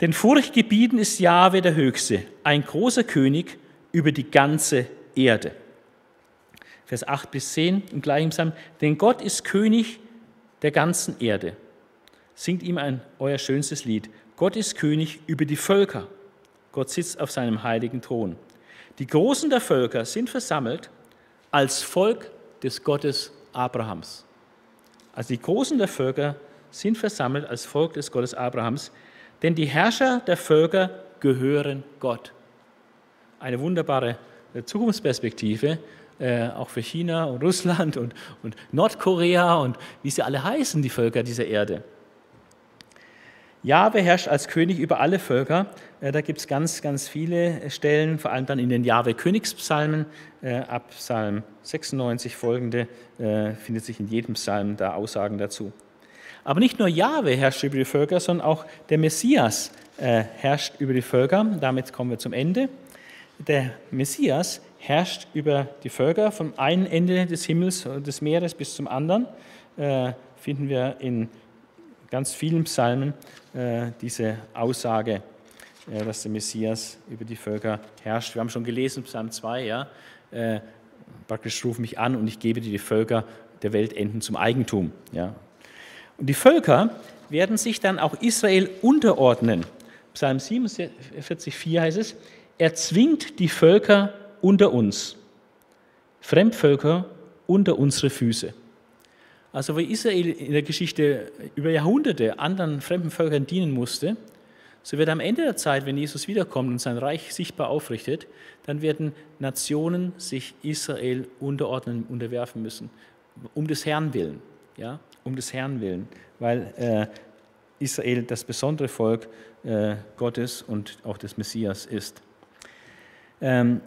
denn furchtgebieten ist Jahwe der Höchste, ein großer König über die ganze Erde. Vers 8 bis 10 im gleichen Psalm, denn Gott ist König der ganzen Erde. Singt ihm ein euer schönstes Lied. Gott ist König über die Völker. Gott sitzt auf seinem heiligen Thron. Die Großen der Völker sind versammelt als Volk des Gottes Abrahams. Also die Großen der Völker sind versammelt als Volk des Gottes Abrahams, denn die Herrscher der Völker gehören Gott. Eine wunderbare äh, Zukunftsperspektive, äh, auch für China und Russland und, und Nordkorea und wie sie alle heißen, die Völker dieser Erde. Jahwe herrscht als König über alle Völker. Äh, da gibt es ganz, ganz viele Stellen, vor allem dann in den Jahwe-Königspsalmen. Äh, ab Psalm 96 folgende äh, findet sich in jedem Psalm da Aussagen dazu. Aber nicht nur Jahwe herrscht über die Völker, sondern auch der Messias herrscht über die Völker. Damit kommen wir zum Ende. Der Messias herrscht über die Völker vom einen Ende des Himmels und des Meeres bis zum anderen. Finden wir in ganz vielen Psalmen diese Aussage, äh, dass der Messias über die Völker herrscht. Wir haben schon gelesen, Psalm 2, ja, äh, praktisch ruf mich an und ich gebe dir die Völker der Weltenden zum Eigentum. Ja. Und die Völker werden sich dann auch Israel unterordnen. Psalm 47, 4 heißt es, er zwingt die Völker unter uns, Fremdvölker unter unsere Füße. Also, wo Israel in der Geschichte über Jahrhunderte anderen fremden Völkern dienen musste, so wird am Ende der Zeit, wenn Jesus wiederkommt und sein Reich sichtbar aufrichtet, dann werden Nationen sich Israel unterordnen, unterwerfen müssen, um des Herrn willen, ja, um des Herrn willen, weil äh, Israel das besondere Volk äh, Gottes und auch des Messias ist. Ähm,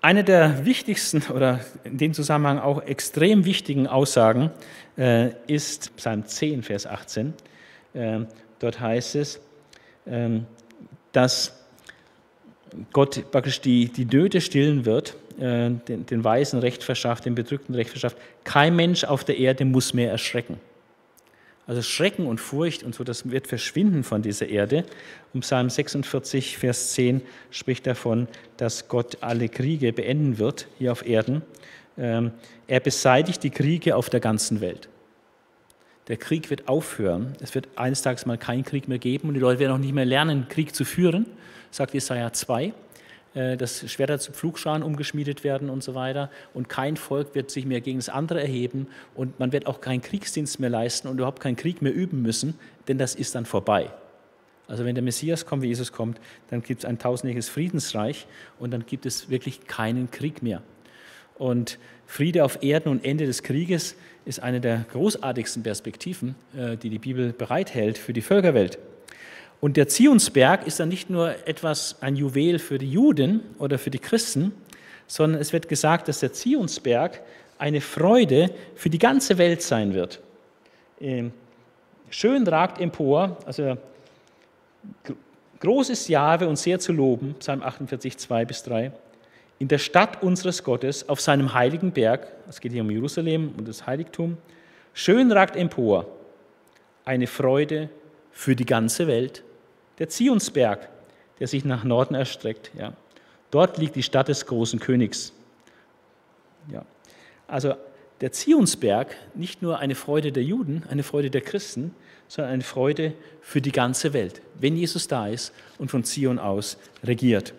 Eine der wichtigsten oder in dem Zusammenhang auch extrem wichtigen Aussagen äh, ist Psalm 10, Vers 18. Äh, dort heißt es, äh, dass Gott praktisch die, die Nöte stillen wird, äh, den, den Weisen Recht verschafft, den Bedrückten Recht verschafft. Kein Mensch auf der Erde muss mehr erschrecken. Also Schrecken und Furcht und so, das wird verschwinden von dieser Erde. Und Psalm 46, Vers 10 spricht davon, dass Gott alle Kriege beenden wird hier auf Erden. Ähm, er beseitigt die Kriege auf der ganzen Welt. Der Krieg wird aufhören. Es wird eines Tages mal keinen Krieg mehr geben und die Leute werden auch nicht mehr lernen, Krieg zu führen, sagt Jesaja 2. Äh, dass Schwerter zu Pflugscharen umgeschmiedet werden und so weiter. Und kein Volk wird sich mehr gegen das andere erheben und man wird auch keinen Kriegsdienst mehr leisten und überhaupt keinen Krieg mehr üben müssen, denn das ist dann vorbei. Also wenn der Messias kommt, wie Jesus kommt, dann gibt es ein tausendjähriges Friedensreich und dann gibt es wirklich keinen Krieg mehr. Und Friede auf Erden und Ende des Krieges ist eine der großartigsten Perspektiven, äh, die die Bibel bereithält für die Völkerwelt. Und der Zionsberg ist dann nicht nur etwas, ein Juwel für die Juden oder für die Christen, sondern es wird gesagt, dass der Zionsberg eine Freude für die ganze Welt sein wird. Ähm, schön ragt empor, also groß ist Jahwe und sehr zu loben, Psalm 48, 2 bis 3. In der Stadt unseres Gottes, auf seinem heiligen Berg, es geht hier um Jerusalem und das Heiligtum, schön ragt empor eine Freude für die ganze Welt der Zionsberg, der sich nach Norden erstreckt. Ja. Dort liegt die Stadt des großen Königs. Ja. Also der Zionsberg, nicht nur eine Freude der Juden, eine Freude der Christen, sondern eine Freude für die ganze Welt, wenn Jesus da ist und von Zion aus regiert.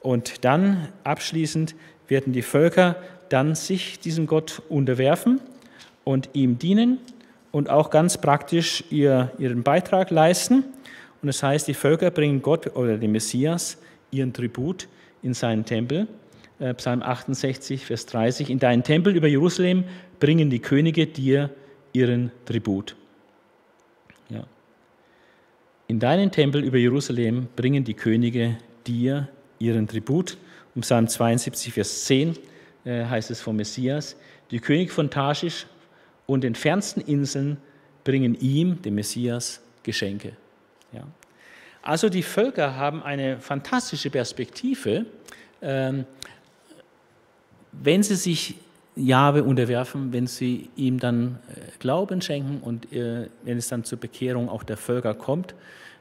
Und dann abschließend werden die Völker dann sich diesem Gott unterwerfen und ihm dienen und auch ganz praktisch ihr, ihren Beitrag leisten. Und das heißt, die Völker bringen Gott oder dem Messias ihren Tribut in seinen Tempel. Äh, Psalm 68, Vers 30. In deinen Tempel über Jerusalem bringen die Könige dir ihren Tribut. Ja. In deinen Tempel über Jerusalem bringen die Könige dir ihren Tribut. Um Psalm 72, Vers 10 äh, heißt es vom Messias, die Könige von Tarschisch und den fernsten Inseln bringen ihm, dem Messias, Geschenke. Ja. Also die Völker haben eine fantastische Perspektive, ähm, wenn sie sich Jahwe unterwerfen, wenn sie ihm dann äh, Glauben schenken und äh, wenn es dann zur Bekehrung auch der Völker kommt.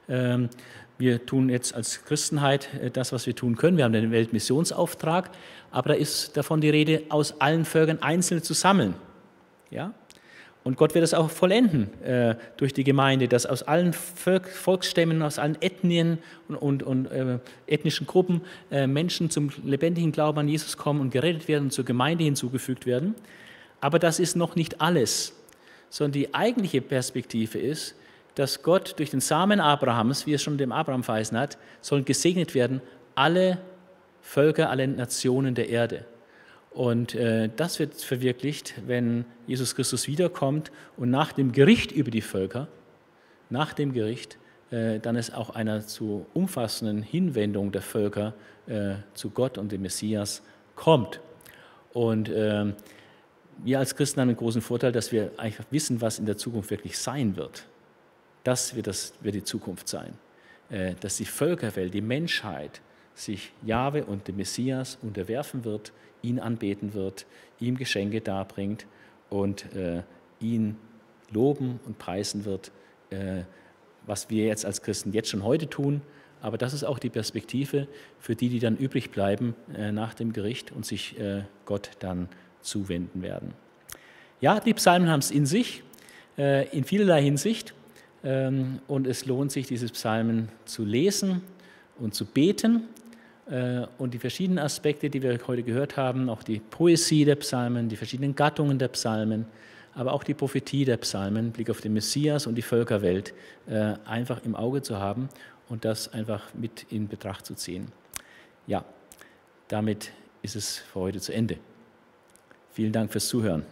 Ähm, wir tun jetzt als Christenheit äh, das, was wir tun können. Wir haben den Weltmissionsauftrag, aber da ist davon die Rede, aus allen Völkern einzeln zu sammeln. Ja? Und Gott wird es auch vollenden äh, durch die Gemeinde, dass aus allen Volksstämmen, aus allen Ethnien und, und, und äh, ethnischen Gruppen äh, Menschen zum lebendigen Glauben an Jesus kommen und gerettet werden und zur Gemeinde hinzugefügt werden. Aber das ist noch nicht alles, sondern die eigentliche Perspektive ist, dass Gott durch den Samen Abrahams, wie es schon dem Abraham verheißen hat, sollen gesegnet werden alle Völker, alle Nationen der Erde. Und äh, das wird verwirklicht, wenn Jesus Christus wiederkommt und nach dem Gericht über die Völker, nach dem Gericht, äh, dann es auch einer zu umfassenden Hinwendung der Völker äh, zu Gott und dem Messias kommt. Und ähm, wir als Christen haben einen großen Vorteil, dass wir einfach wissen, was in der Zukunft wirklich sein wird. Das wird, das wird die Zukunft sein. Äh, dass die Völkerwelt, die Menschheit sich Jahwe und dem Messias unterwerfen wird ihn anbeten wird, ihm Geschenke darbringt und äh, ihn loben und preisen wird, äh, was wir jetzt als Christen jetzt schon heute tun. Aber das ist auch die Perspektive für die, die dann übrig bleiben äh, nach dem Gericht und sich äh, Gott dann zuwenden werden. Ja, die Psalmen haben es in sich, äh, in vielerlei Hinsicht. Ähm, und es lohnt sich, diese Psalmen zu lesen und zu beten und die verschiedenen Aspekte, die wir heute gehört haben, auch die Poesie der Psalmen, die verschiedenen Gattungen der Psalmen, aber auch die Prophetie der Psalmen, Blick auf den Messias und die Völkerwelt, äh, einfach im Auge zu haben und das einfach mit in Betracht zu ziehen. Ja, damit ist es für heute zu Ende. Vielen Dank fürs Zuhören.